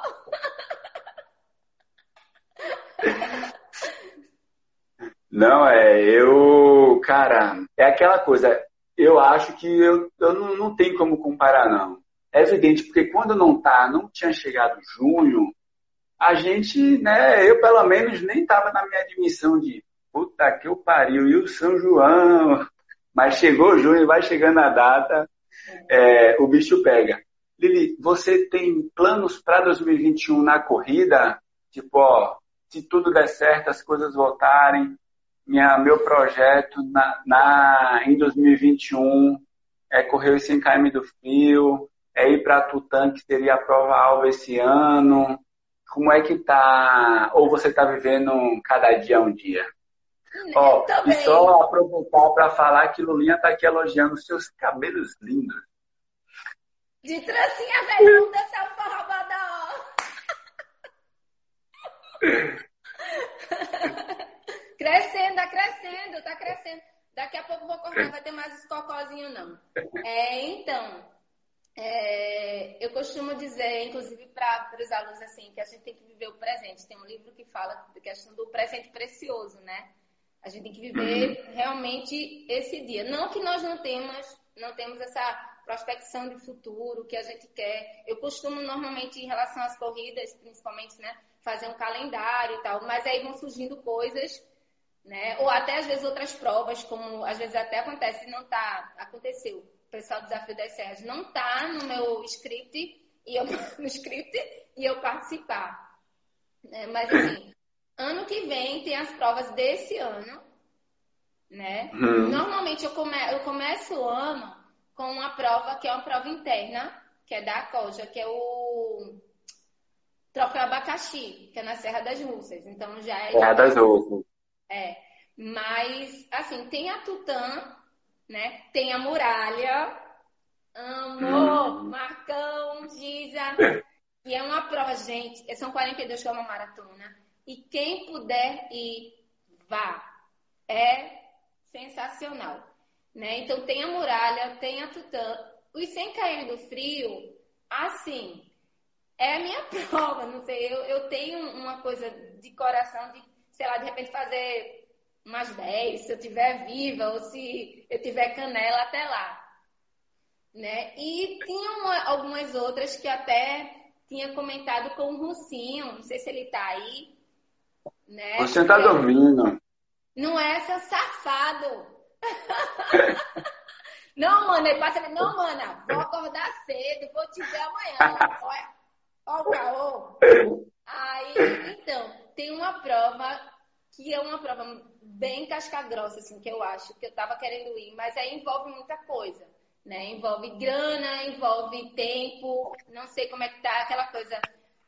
Não, é, eu, cara, é aquela coisa, eu acho que eu, eu não, não tenho como comparar, não. É evidente, porque quando não tá, não tinha chegado junho, a gente, né, eu pelo menos nem tava na minha admissão de puta que eu pariu, e o São João, mas chegou junho, vai chegando a data, é, o bicho pega. Lili, você tem planos para 2021 na corrida? Tipo, ó, se tudo der certo, as coisas voltarem, minha, meu projeto na, na, em 2021 é correr os 100 km do frio, é ir para Tutã, que seria a prova alva esse ano. Como é que tá? Ou você está vivendo cada dia um dia? Ó, e só aproveitar para falar que Lulinha está aqui elogiando seus cabelos lindos. De trancinha velha, não dançar um forró Crescendo, tá crescendo, tá crescendo. Daqui a pouco vou cortar, vai ter mais escocozinho, não. É, então, é, eu costumo dizer, inclusive para os alunos, assim, que a gente tem que viver o presente. Tem um livro que fala da questão do presente precioso, né? A gente tem que viver realmente esse dia. Não que nós não temos, não temos essa prospecção de futuro que a gente quer. Eu costumo normalmente, em relação às corridas, principalmente, né, fazer um calendário e tal, mas aí vão surgindo coisas né? Ou até às vezes outras provas, como às vezes até acontece, não tá, aconteceu. O pessoal do Desafio das Serras não tá no meu script e eu no script e eu participar. Né? Mas assim, ano que vem tem as provas desse ano, né? Uhum. Normalmente eu, come, eu começo o ano com uma prova que é uma prova interna, que é da Coja, que é o Troféu Abacaxi, que é na Serra das Russas. Então já é. Serra das Russas. É. Mas, assim, tem a Tutã, né? Tem a muralha. Amo, hum. Marcão, Giza. E é uma prova, gente. São 42 km maratona. E quem puder ir, vá. É sensacional. Né? Então tem a muralha, tem a Tutã. Os 100 km do frio, assim, é a minha prova. Não sei, eu, eu tenho uma coisa de coração de sei lá, de repente fazer umas 10, se eu tiver viva ou se eu tiver canela até lá. Né? E tinha uma, algumas outras que até tinha comentado com o Russinho, não sei se ele tá aí. Né? Você tá dormindo. Não é seu safado. Não, mana, ele passa não, mana, vou acordar cedo, vou te ver amanhã. Olha, olha o caô. Aí, então, tem uma prova que é uma prova bem casca-grossa, assim, que eu acho, que eu tava querendo ir, mas aí envolve muita coisa, né? Envolve grana, envolve tempo, não sei como é que tá aquela coisa.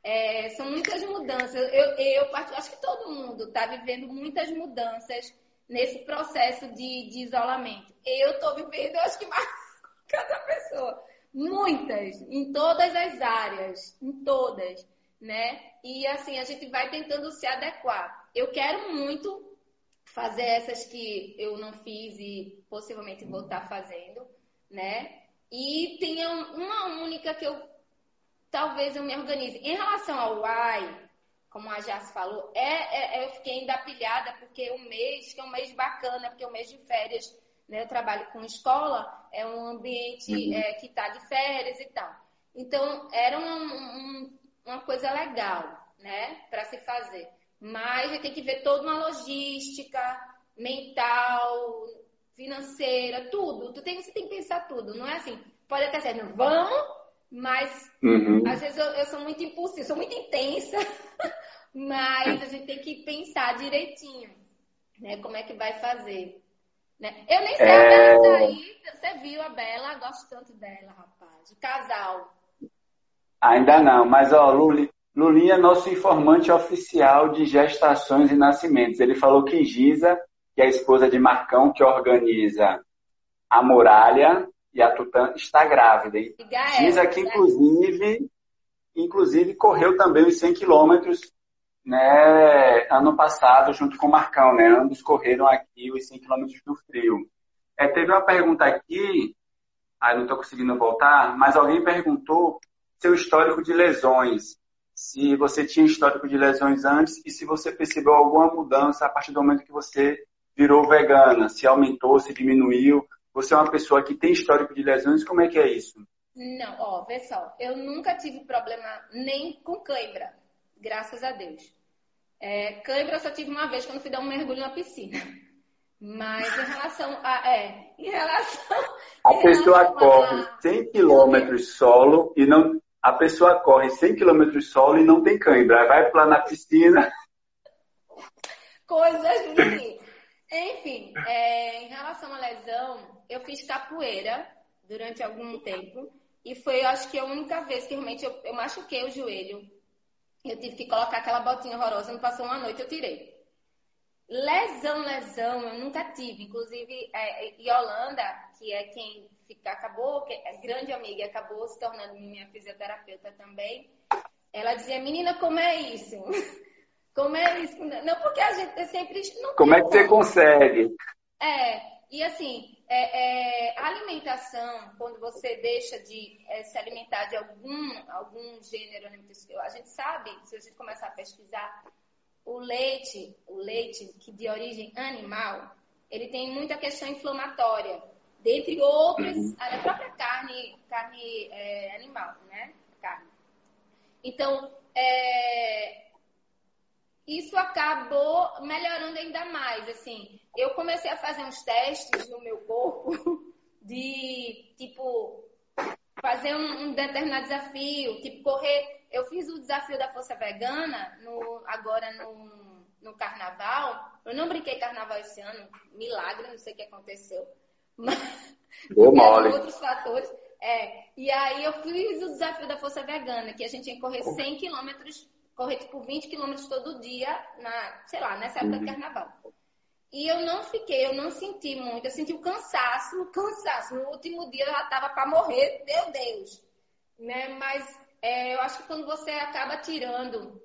É, são muitas mudanças. Eu, eu acho que todo mundo está vivendo muitas mudanças nesse processo de, de isolamento. Eu estou vivendo, acho que mais cada pessoa. Muitas, em todas as áreas, em todas, né? E assim, a gente vai tentando se adequar. Eu quero muito fazer essas que eu não fiz e possivelmente vou estar fazendo, né? E tem uma única que eu talvez eu me organize. Em relação ao why, como a Jas falou, é, é, é eu fiquei ainda pilhada porque o mês, que é um mês bacana, porque é um mês de férias, né? Eu trabalho com escola, é um ambiente uhum. é, que está de férias e tal. Então, era um, um, uma coisa legal, né, para se fazer. Mas gente tem que ver toda uma logística mental, financeira, tudo. Tu tem, você tem que pensar tudo. Não é assim, pode até ser, não, vamos, mas uhum. às vezes eu, eu, sou muito impulsiva, sou muito intensa, mas a gente tem que pensar direitinho, né? Como é que vai fazer. Né? Eu nem sei é... a Bela tá aí, você viu a Bela, gosto tanto dela, rapaz, de casal. Ainda não, mas ó, Luli, Lulinha é nosso informante oficial de gestações e nascimentos. Ele falou que Giza, que é a esposa de Marcão, que organiza a muralha e a Tutã, está grávida. E Giza que inclusive, inclusive correu também os 100 quilômetros né, ano passado junto com o Marcão, né? Ambos correram aqui os 100 quilômetros do frio. É, teve uma pergunta aqui, aí não estou conseguindo voltar, mas alguém perguntou seu histórico de lesões. Se você tinha histórico de lesões antes e se você percebeu alguma mudança a partir do momento que você virou vegana, se aumentou, se diminuiu. Você é uma pessoa que tem histórico de lesões, como é que é isso? Não, ó, só, eu nunca tive problema nem com cãibra, graças a Deus. É, cãibra eu só tive uma vez quando fui dar um mergulho na piscina. Mas em relação a. É, em relação. A em pessoa relação corre a... 100 quilômetros solo e não a pessoa corre 100 km solo e não tem cãibra. Vai lá na piscina. Coisas assim. Enfim, é, em relação à lesão, eu fiz capoeira durante algum tempo. E foi, acho que, a única vez que realmente eu, eu machuquei o joelho. Eu tive que colocar aquela botinha horrorosa. Não passou uma noite, eu tirei. Lesão, lesão, eu nunca tive. Inclusive, é, Yolanda, que é quem fica, acabou, que é grande amiga, acabou se tornando minha fisioterapeuta também. Ela dizia, menina, como é isso? Como é isso? Não, porque a gente sempre. Não como é que você consegue? É, e assim, é, é, a alimentação, quando você deixa de é, se alimentar de algum, algum gênero alimentício, a gente sabe, se a gente começar a pesquisar, o leite, o leite que de origem animal, ele tem muita questão inflamatória dentre outras, uhum. a própria carne, carne é, animal, né? Carne. Então, é, isso acabou melhorando ainda mais, assim. Eu comecei a fazer uns testes no meu corpo de, tipo, fazer um, um determinado desafio, tipo, correr. Eu fiz o desafio da força vegana no, agora no, no carnaval. Eu não brinquei carnaval esse ano, milagre, não sei o que aconteceu. Deu mole. outros fatores. É, e aí eu fiz o desafio da Força Vegana, que a gente ia correr 100 quilômetros, correr tipo 20 quilômetros todo dia, na, sei lá, nessa época uhum. de carnaval. E eu não fiquei, eu não senti muito, eu senti o cansaço, o cansaço. No último dia eu já tava para morrer, meu Deus. Né? Mas é, eu acho que quando você acaba tirando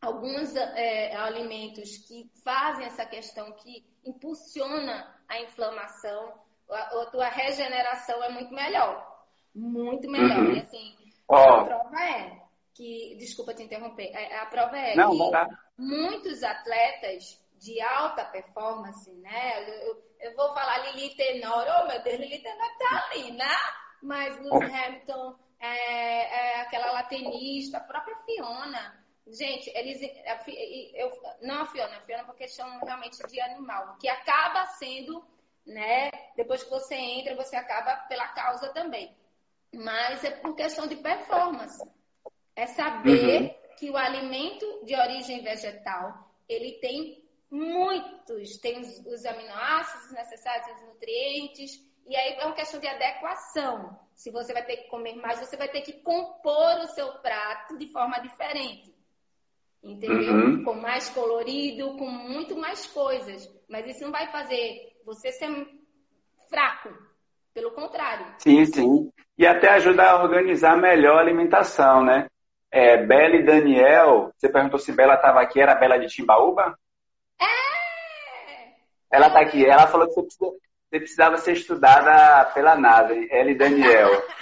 alguns é, alimentos que fazem essa questão, que impulsiona a inflamação, a, a tua regeneração é muito melhor. Muito melhor. Uhum. E assim, oh. a prova é que, desculpa te interromper, a, a prova é Não, que muitos atletas de alta performance, né? Eu, eu vou falar Lili Tenor, oh meu Deus, Lili Tenor tá ali, né? Mas Lewis oh. Hamilton, é, é, aquela latenista, a própria Fiona. Gente, eles. Eu, não a Fiona, a Fiona por questão realmente de animal, que acaba sendo né? Depois que você entra, você acaba pela causa também. Mas é por questão de performance. É saber uhum. que o alimento de origem vegetal, ele tem muitos, os, os aminoácidos necessários, os nutrientes, e aí é uma questão de adequação. Se você vai ter que comer mais, você vai ter que compor o seu prato de forma diferente. Entendeu? Uhum. Com mais colorido, com muito mais coisas. Mas isso não vai fazer você ser fraco. Pelo contrário. Sim, sim. E até ajudar a organizar melhor a alimentação, né? É, Bela e Daniel, você perguntou se Bela estava aqui, era Bela de Timbaúba? É! Ela tá aqui. Ela falou que você, precisa, você precisava ser estudada pela NASA, ela e Daniel.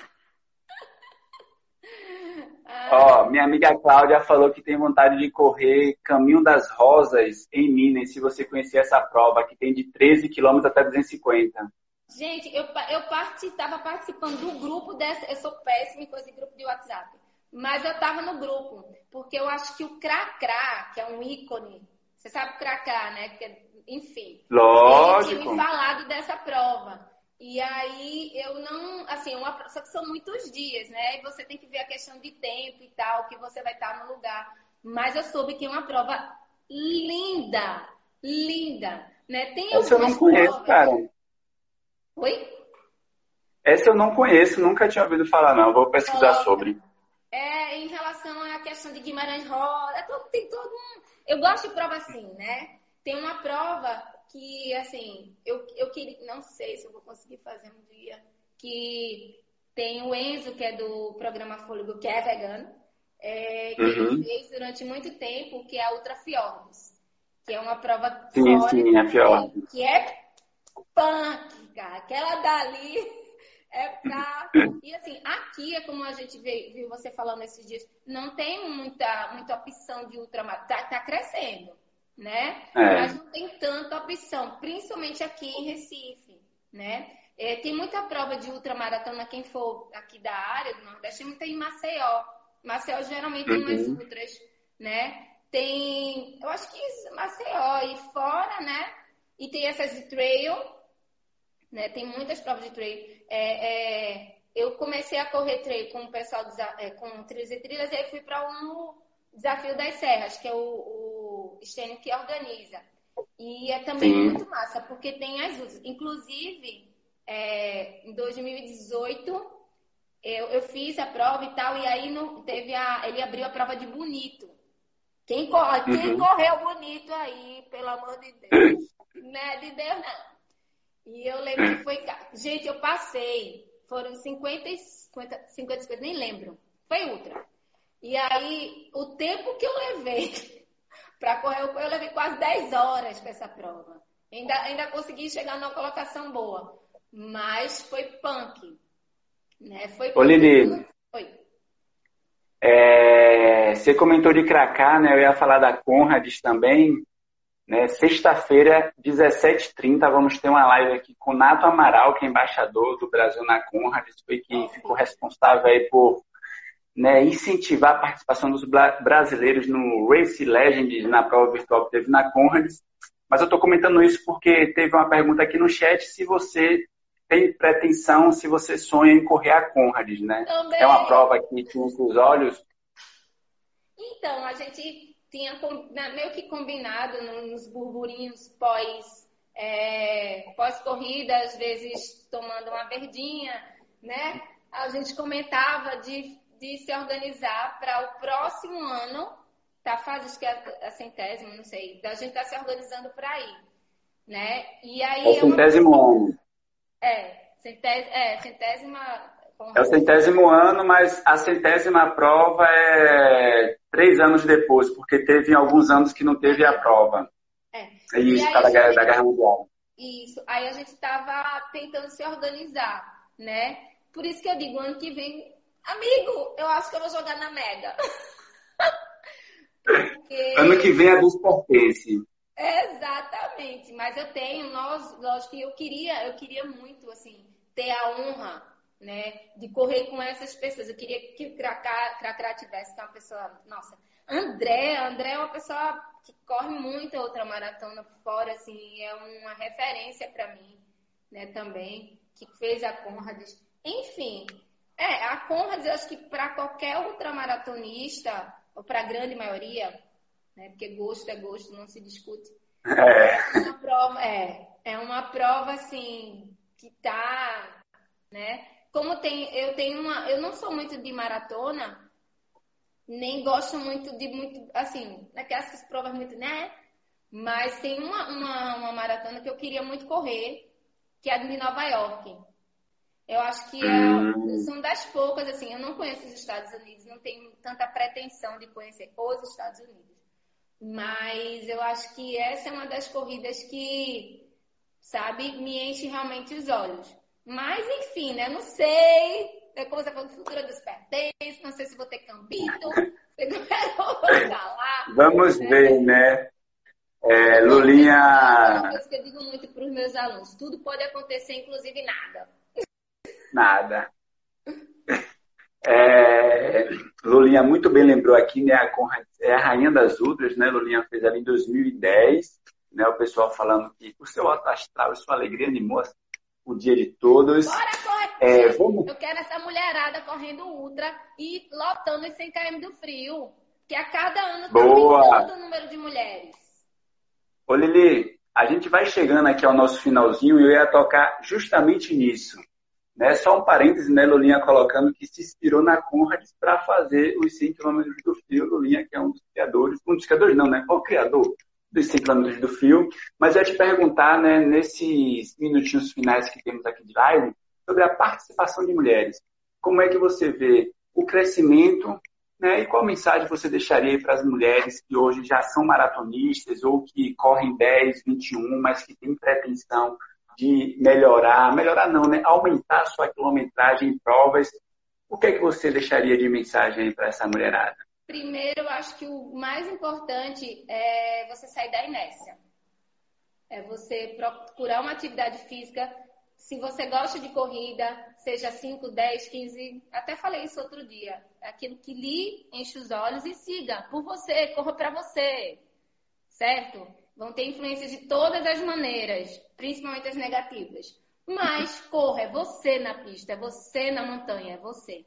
Ó, minha amiga Cláudia falou que tem vontade de correr Caminho das Rosas em Minas, se você conhecer essa prova, que tem de 13 quilômetros até 250. Gente, eu, eu estava participando do grupo dessa. Eu sou péssima em coisa de grupo de WhatsApp. Mas eu estava no grupo, porque eu acho que o Cracrá, que é um ícone, você sabe o Cracrá, né? Que, enfim. Lógico. Ele tinha me falado dessa prova. E aí eu não, assim, uma, só que são muitos dias, né? E você tem que ver a questão de tempo e tal, que você vai estar no lugar. Mas eu soube que é uma prova linda, linda, né? Tem Essa eu não conheço, provas... cara. Oi? Essa eu não conheço, nunca tinha ouvido falar, não. Vou pesquisar sobre. É, em relação à questão de Guimarães Rosa, é tem todo um. Eu gosto de prova assim, né? Tem uma prova que, assim, eu, eu queria, não sei se eu vou conseguir fazer um dia, que tem o Enzo, que é do programa Fôlego, que é vegano, é, que uhum. ele fez durante muito tempo, que é a Ultra Fiordos, que é uma prova sim, sim, é Fiordos. que é punk, cara. Aquela dali é pra. E assim, aqui é como a gente viu você falando esses dias, não tem muita, muita opção de ultramar. Tá, tá crescendo né? É. Mas não tem tanta opção, principalmente aqui em Recife, né? É, tem muita prova de ultramaratona, quem for aqui da área do Nordeste, tem muita em Maceió. Maceió geralmente uhum. tem mais uhum. ultras, né? Tem, eu acho que Maceió e fora, né? E tem essas de trail, né? Tem muitas provas de trail. É, é, eu comecei a correr trail com o pessoal é, com trilhas e trilhas, e aí fui para um Desafio das Serras, que é o, o Estênio que organiza. E é também Sim. muito massa, porque tem as lutas. Inclusive, é, em 2018, eu, eu, fiz a prova e tal, e aí no, teve a, ele abriu a prova de bonito. Quem, corre, quem uhum. correu bonito aí, pelo amor de Deus? Não é de Deus, não. E eu lembro que foi. Gente, eu passei. Foram 50, 50, 50, 50 nem lembro. Foi ultra. E aí, o tempo que eu levei para correr, eu levei quase 10 horas para essa prova. Ainda, ainda consegui chegar numa colocação boa. Mas foi punk. Né? Foi Ô, Lili. Oi. É, você comentou de Cracá, né? Eu ia falar da Conrads também. Né? Sexta-feira, 17h30, vamos ter uma live aqui com Nato Amaral, que é embaixador do Brasil na Conrads, foi que ficou responsável aí por né, incentivar a participação dos brasileiros no Race Legends, na prova virtual que teve na Conrads. Mas eu estou comentando isso porque teve uma pergunta aqui no chat se você tem pretensão, se você sonha em correr a Conrads, né? Também. É uma prova que tinha os olhos. Então, a gente tinha meio que combinado nos burburinhos pós, é, pós-corrida, às vezes tomando uma verdinha, né? A gente comentava de de se organizar para o próximo ano, tá fazendo, acho que é a centésima, não sei, a gente tá se organizando para ir, né? E aí... É o centésimo ano. É, centés, é, centésima... É o centésimo ano, mas a centésima prova é três anos depois, porque teve alguns anos que não teve a prova. É. É isso, causa da, da Guerra Mundial. Isso. Aí a gente estava tentando se organizar, né? Por isso que eu digo, ano que vem Amigo, eu acho que eu vou jogar na Mega. Porque... Ano que vem é dos pertence. Exatamente, mas eu tenho, nós, lógico que eu queria, eu queria muito, assim, ter a honra, né, de correr com essas pessoas. Eu queria que o Cracá tivesse, que é uma pessoa, nossa, André, André é uma pessoa que corre muito outra maratona fora, assim, é uma referência para mim, né, também, que fez a Conrads. Enfim, é, a Conrad, eu acho que para qualquer ultramaratonista, ou para a grande maioria, né, porque gosto é gosto, não se discute. É. é uma prova, é, é uma prova assim que tá, né? Como tem, eu tenho uma, eu não sou muito de maratona, nem gosto muito de muito, assim, naquelas provas muito, né? Mas tem uma, uma, uma maratona que eu queria muito correr, que é a de Nova York. Eu acho que é, hum. são das poucas, assim, eu não conheço os Estados Unidos, não tenho tanta pretensão de conhecer os Estados Unidos. Mas eu acho que essa é uma das corridas que sabe, me enche realmente os olhos. Mas, enfim, né? Não sei. É como você falou, futura dos pertences, não sei se vou ter cambito, se não lá. Vamos né? ver, né? É, Lulinha. Uma coisa que eu digo muito para os meus alunos: tudo pode acontecer, inclusive nada. Nada. É, Lulinha muito bem lembrou aqui, né? A Conrad é a rainha das outras, né? Lulinha fez ali em 2010, né? O pessoal falando que o seu alto astral e sua alegria animou o dia de todos. Bora, corre! É, vamos... Eu quero essa mulherada correndo ultra e lotando os 100 km do frio. Que a cada ano está aumentando o número de mulheres. Ô Lili, a gente vai chegando aqui ao nosso finalzinho e eu ia tocar justamente nisso. Né? Só um parêntese, né, Lulinha colocando que se inspirou na Conrad para fazer os 100 km do fio. Lulinha, que é um dos criadores, um dos criadores não, né? O criador dos 100 km do fio. Mas eu ia te perguntar, né, nesses minutinhos finais que temos aqui de live, sobre a participação de mulheres. Como é que você vê o crescimento né, e qual mensagem você deixaria para as mulheres que hoje já são maratonistas ou que correm 10, 21, mas que têm pretensão de melhorar, melhorar não, né? Aumentar a sua quilometragem em provas. O que é que você deixaria de mensagem para essa mulherada? Primeiro, eu acho que o mais importante é você sair da inércia. É você procurar uma atividade física. Se você gosta de corrida, seja 5, 10, 15, até falei isso outro dia. Aquilo que lhe enche os olhos e siga por você, corra para você. Certo? Vão ter influências de todas as maneiras, principalmente as negativas. Mas corra, é você na pista, é você na montanha, é você.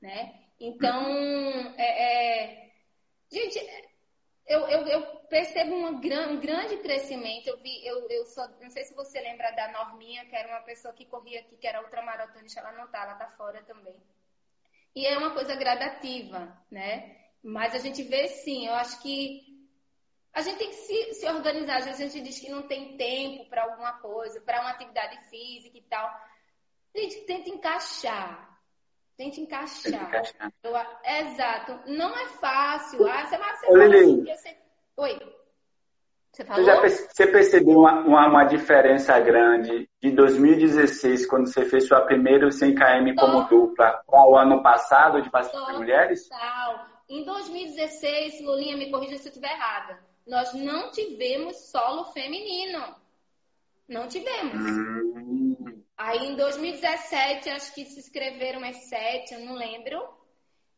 Né? Então, é, é... gente, eu, eu, eu, percebo um grande crescimento. Eu vi, eu, eu só, não sei se você lembra da Norminha, que era uma pessoa que corria aqui, que era ultramaratonista, ela não tá, ela tá fora também. E é uma coisa gradativa, né? Mas a gente vê sim, eu acho que a gente tem que se, se organizar. Às vezes a gente diz que não tem tempo para alguma coisa, para uma atividade física e tal. A gente tenta encaixar. Tente encaixar. encaixar. Eu, exato. Não é fácil. Ah, você, você Ô, assim, você... Oi. Você, falou? Você, já, você percebeu uma, uma, uma, diferença grande de 2016, quando você fez sua primeira 100 km como dupla, para o ano passado de participação de mulheres? Total. Em 2016, Lulinha, me corrija se eu estiver errada nós não tivemos solo feminino. Não tivemos. Aí em 2017, acho que se inscreveram mais sete, eu não lembro.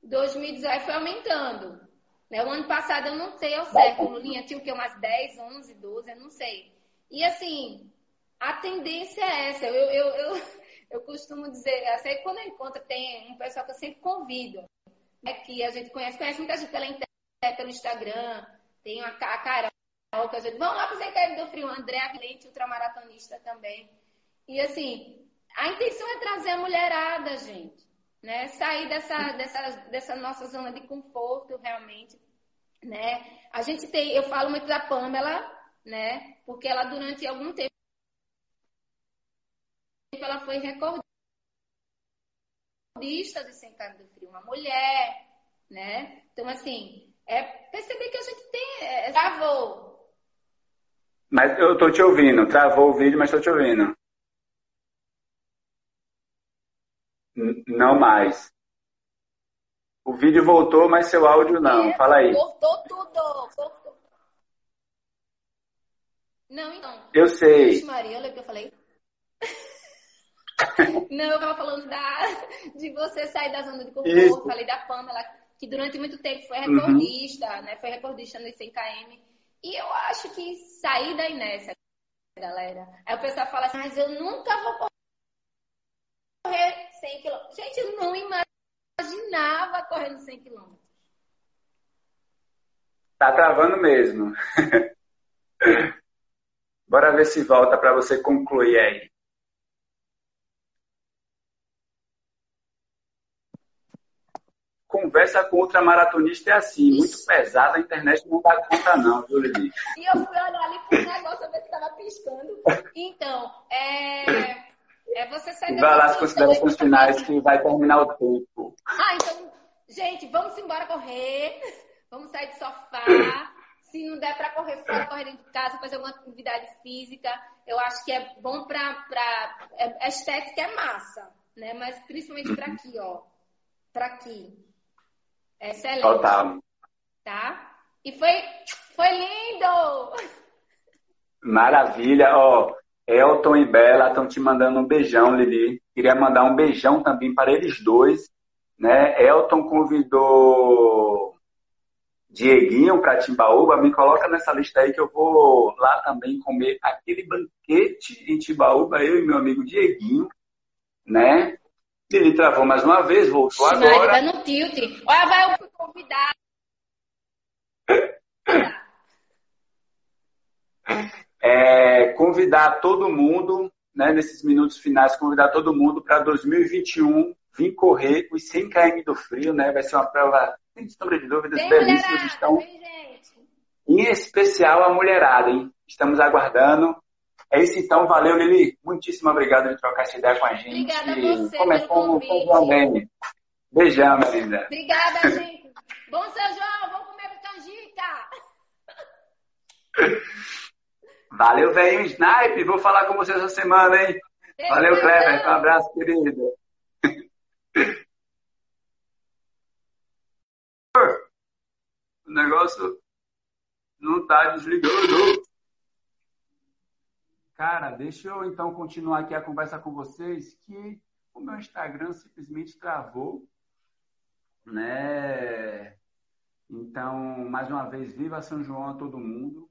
2018 foi aumentando. Né? O ano passado eu não sei ao certo, Lulinha, tinha o quê? Umas 10, 11, 12, eu não sei. E assim, a tendência é essa. Eu, eu, eu, eu costumo dizer, assim, quando eu encontro, tem um pessoal que eu sempre convido, né, que a gente conhece, conhece muita gente pela internet, pelo Instagram, tem a, a Carol, que. Vamos lá para o CKM do Frio, André Avilente, ultramaratonista também. E assim, a intenção é trazer a mulherada, gente. Né? Sair dessa, dessa, dessa nossa zona de conforto, realmente. Né? A gente tem, eu falo muito da Pamela, né? Porque ela durante algum tempo ela foi recordista de 100 do frio, uma mulher, né? Então assim, é perceber que a gente tem. É, travou. Mas eu tô te ouvindo. Travou o vídeo, mas tô te ouvindo. N não mais. O vídeo voltou, mas seu áudio não. É, Fala aí. Voltou tudo. Voltou. Não, então. Eu sei. Vixe, Maria, olha o que eu falei. não, eu tava falando da, de você sair da zona de conforto. Isso. Falei da Pamela que durante muito tempo foi uhum. recordista, uhum. né? Foi recordista no 100 km. E eu acho que sair da inércia, galera. Aí o pessoal fala assim, mas eu nunca vou correr 100 km. Gente, eu não imaginava correndo 100 km. Tá travando mesmo. Bora ver se volta para você concluir aí. Conversa com outra maratonista é assim, Ixi. muito pesada, a internet não dá conta não, viu, Lili? E eu fui olhar ali pro negócio, ver se estava piscando. Então, é, é você sair Vai lá as considerações finais que vai terminar o tempo. Ah, então, gente, vamos embora correr, vamos sair do sofá, se não der para correr fora, correr dentro de casa, fazer alguma atividade física, eu acho que é bom para. Pra... É, a estética é massa, né? Mas principalmente para aqui, ó. Para aqui. É excelente. Total. Tá? E foi, foi lindo! Maravilha, ó. Elton e Bela estão te mandando um beijão, Lili. Queria mandar um beijão também para eles dois. Né? Elton convidou Dieguinho para Timbaúba. Me coloca nessa lista aí que eu vou lá também comer aquele banquete em Timbaúba, eu e meu amigo Dieguinho. Né? Lili travou mais uma vez, voltou agora. Tá no tilt. Olha, vai o convidado. é, convidar todo mundo, né, nesses minutos finais, convidar todo mundo para 2021 vir correr os 100 km do frio, né? Vai ser uma prova, sem sombra de dúvidas, Bem belíssima. Estão... Em especial a mulherada, hein? Estamos aguardando. É isso então, valeu, Lili. Muitíssimo obrigado por trocar essa ideia com a gente. Obrigada a você Como, pelo como, convite. como Beijão, linda. Obrigada, gente. Bom São João, vamos comer canjica. Valeu, velho Snipe. Vou falar com você essa semana, hein? Valeu, Cleber. Um abraço, querido. O negócio não tá desligando. Cara, deixa eu então continuar aqui a conversa com vocês que o meu Instagram simplesmente travou, né? Então, mais uma vez, viva São João a todo mundo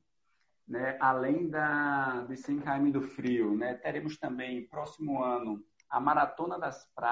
né, além da, de 100 km do frio, né, teremos também, próximo ano, a Maratona das Praias.